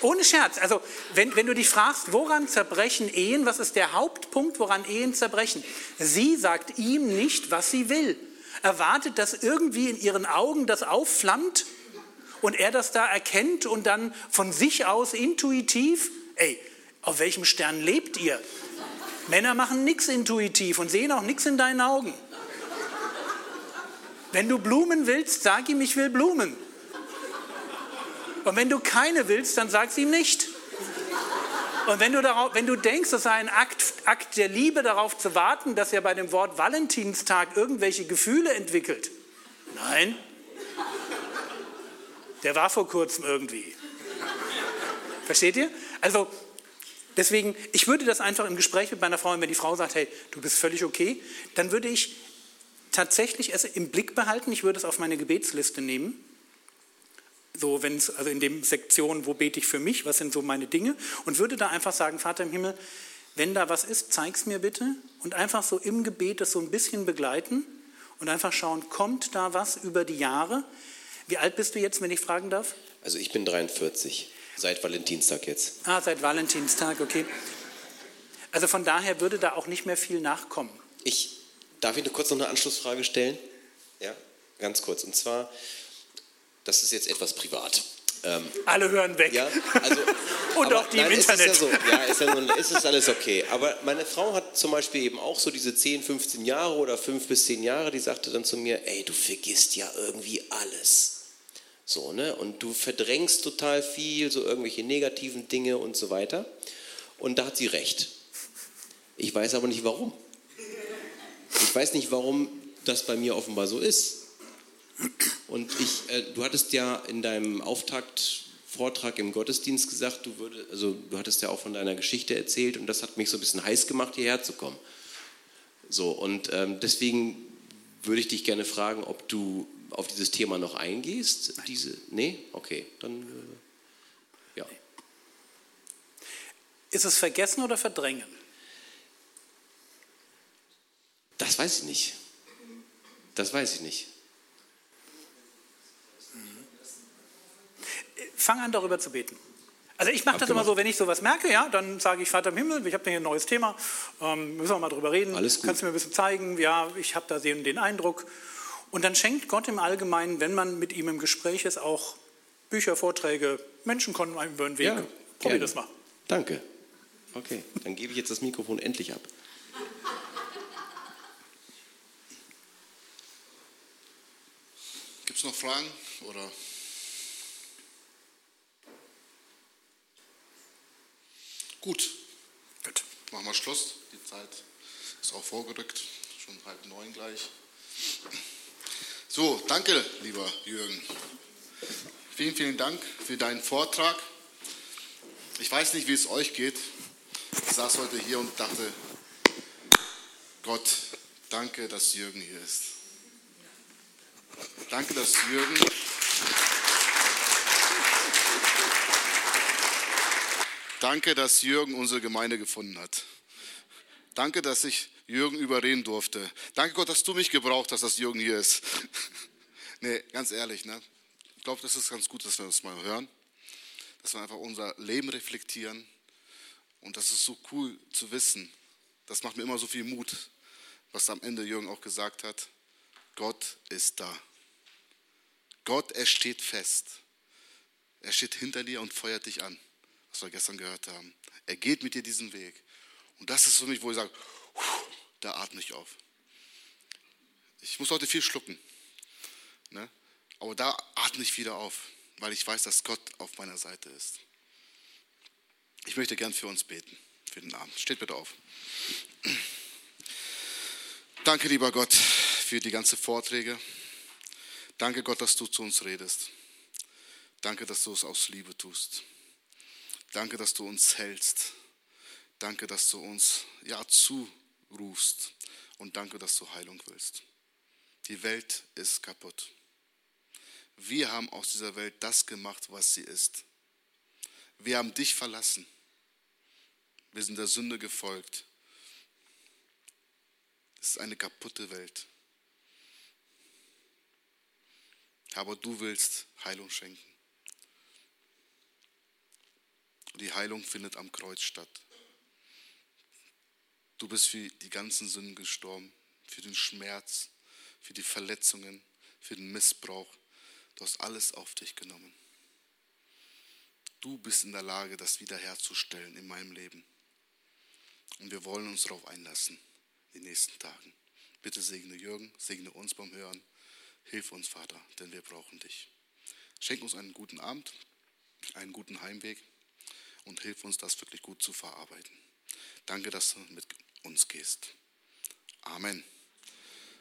ohne Scherz, also wenn, wenn du dich fragst, woran zerbrechen Ehen, was ist der Hauptpunkt, woran Ehen zerbrechen? Sie sagt ihm nicht, was sie will. Erwartet, dass irgendwie in ihren Augen das aufflammt und er das da erkennt und dann von sich aus intuitiv, ey, auf welchem Stern lebt ihr? Männer machen nichts intuitiv und sehen auch nichts in deinen Augen. Wenn du Blumen willst, sag ihm, ich will Blumen. Und wenn du keine willst, dann sag sie ihm nicht. Und wenn du, darauf, wenn du denkst, es sei ein Akt, Akt der Liebe, darauf zu warten, dass er bei dem Wort Valentinstag irgendwelche Gefühle entwickelt, nein, der war vor kurzem irgendwie. Versteht ihr? Also deswegen, ich würde das einfach im Gespräch mit meiner Frau, wenn die Frau sagt, hey, du bist völlig okay, dann würde ich tatsächlich es im Blick behalten, ich würde es auf meine Gebetsliste nehmen. So, wenn es, also in dem Sektion, wo bete ich für mich, was sind so meine Dinge, und würde da einfach sagen, Vater im Himmel, wenn da was ist, zeig's mir bitte und einfach so im Gebet das so ein bisschen begleiten und einfach schauen, kommt da was über die Jahre? Wie alt bist du jetzt, wenn ich fragen darf? Also ich bin 43, seit Valentinstag jetzt. Ah, seit Valentinstag, okay. Also von daher würde da auch nicht mehr viel nachkommen. Ich Darf ich nur kurz noch eine Anschlussfrage stellen? Ja, ganz kurz. Und zwar, das ist jetzt etwas privat. Ähm, Alle hören weg. Ja, also, Und auch die nein, im Internet. Ist ja so, ja, ist, ja so, ist es alles okay. Aber meine Frau hat zum Beispiel eben auch so diese 10, 15 Jahre oder 5 bis 10 Jahre, die sagte dann zu mir, ey, du vergisst ja irgendwie alles. So, ne? Und du verdrängst total viel, so irgendwelche negativen Dinge und so weiter. Und da hat sie recht. Ich weiß aber nicht warum. Ich weiß nicht, warum das bei mir offenbar so ist. Und ich, äh, du hattest ja in deinem Auftaktvortrag im Gottesdienst gesagt, du würde, also du hattest ja auch von deiner Geschichte erzählt und das hat mich so ein bisschen heiß gemacht, hierher zu kommen. So, und ähm, deswegen würde ich dich gerne fragen, ob du auf dieses Thema noch eingehst. Nein. Diese, nee? Okay, dann äh, ja. Ist es vergessen oder verdrängen? Das weiß ich nicht. Das weiß ich nicht. Fang an, darüber zu beten. Also ich mache das immer so, wenn ich sowas merke, ja, dann sage ich, Vater im Himmel, ich habe hier ein neues Thema, ähm, müssen wir mal drüber reden. Alles gut. Kannst du mir ein bisschen zeigen? Ja, ich habe da den, den Eindruck. Und dann schenkt Gott im Allgemeinen, wenn man mit ihm im Gespräch ist, auch Bücher, Vorträge, Menschen kommen einem über den Weg. Ja, Probier gerne. das mal. Danke. Okay, dann gebe ich jetzt das Mikrofon endlich ab. Gibt es noch Fragen? Oder? Gut. Gut. Machen wir Schluss. Die Zeit ist auch vorgerückt. Schon halb neun gleich. So, danke, lieber Jürgen. Vielen, vielen Dank für deinen Vortrag. Ich weiß nicht, wie es euch geht. Ich saß heute hier und dachte, Gott, danke, dass Jürgen hier ist. Danke, dass Jürgen. Danke, dass Jürgen unsere Gemeinde gefunden hat. Danke, dass ich Jürgen überreden durfte. Danke Gott, dass du mich gebraucht hast, dass Jürgen hier ist. nee, ganz ehrlich, ne? Ich glaube, das ist ganz gut, dass wir das mal hören. Dass wir einfach unser Leben reflektieren. Und das ist so cool zu wissen. Das macht mir immer so viel Mut, was am Ende Jürgen auch gesagt hat. Gott ist da. Gott, er steht fest. Er steht hinter dir und feuert dich an, was wir gestern gehört haben. Er geht mit dir diesen Weg. Und das ist für mich, wo ich sage, da atme ich auf. Ich muss heute viel schlucken. Ne? Aber da atme ich wieder auf, weil ich weiß, dass Gott auf meiner Seite ist. Ich möchte gern für uns beten, für den Abend. Steht bitte auf. Danke, lieber Gott, für die ganzen Vorträge. Danke, Gott, dass du zu uns redest. Danke, dass du es aus Liebe tust. Danke, dass du uns hältst. Danke, dass du uns ja zurufst. Und danke, dass du Heilung willst. Die Welt ist kaputt. Wir haben aus dieser Welt das gemacht, was sie ist. Wir haben dich verlassen. Wir sind der Sünde gefolgt. Es ist eine kaputte Welt. Aber du willst Heilung schenken. Und die Heilung findet am Kreuz statt. Du bist für die ganzen Sünden gestorben, für den Schmerz, für die Verletzungen, für den Missbrauch. Du hast alles auf dich genommen. Du bist in der Lage, das wiederherzustellen in meinem Leben. Und wir wollen uns darauf einlassen, in den nächsten Tagen. Bitte segne Jürgen, segne uns beim Hören. Hilf uns, Vater, denn wir brauchen dich. Schenk uns einen guten Abend, einen guten Heimweg und hilf uns, das wirklich gut zu verarbeiten. Danke, dass du mit uns gehst. Amen.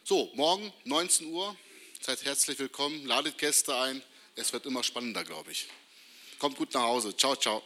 So, morgen 19 Uhr. Seid herzlich willkommen. Ladet Gäste ein. Es wird immer spannender, glaube ich. Kommt gut nach Hause. Ciao, ciao.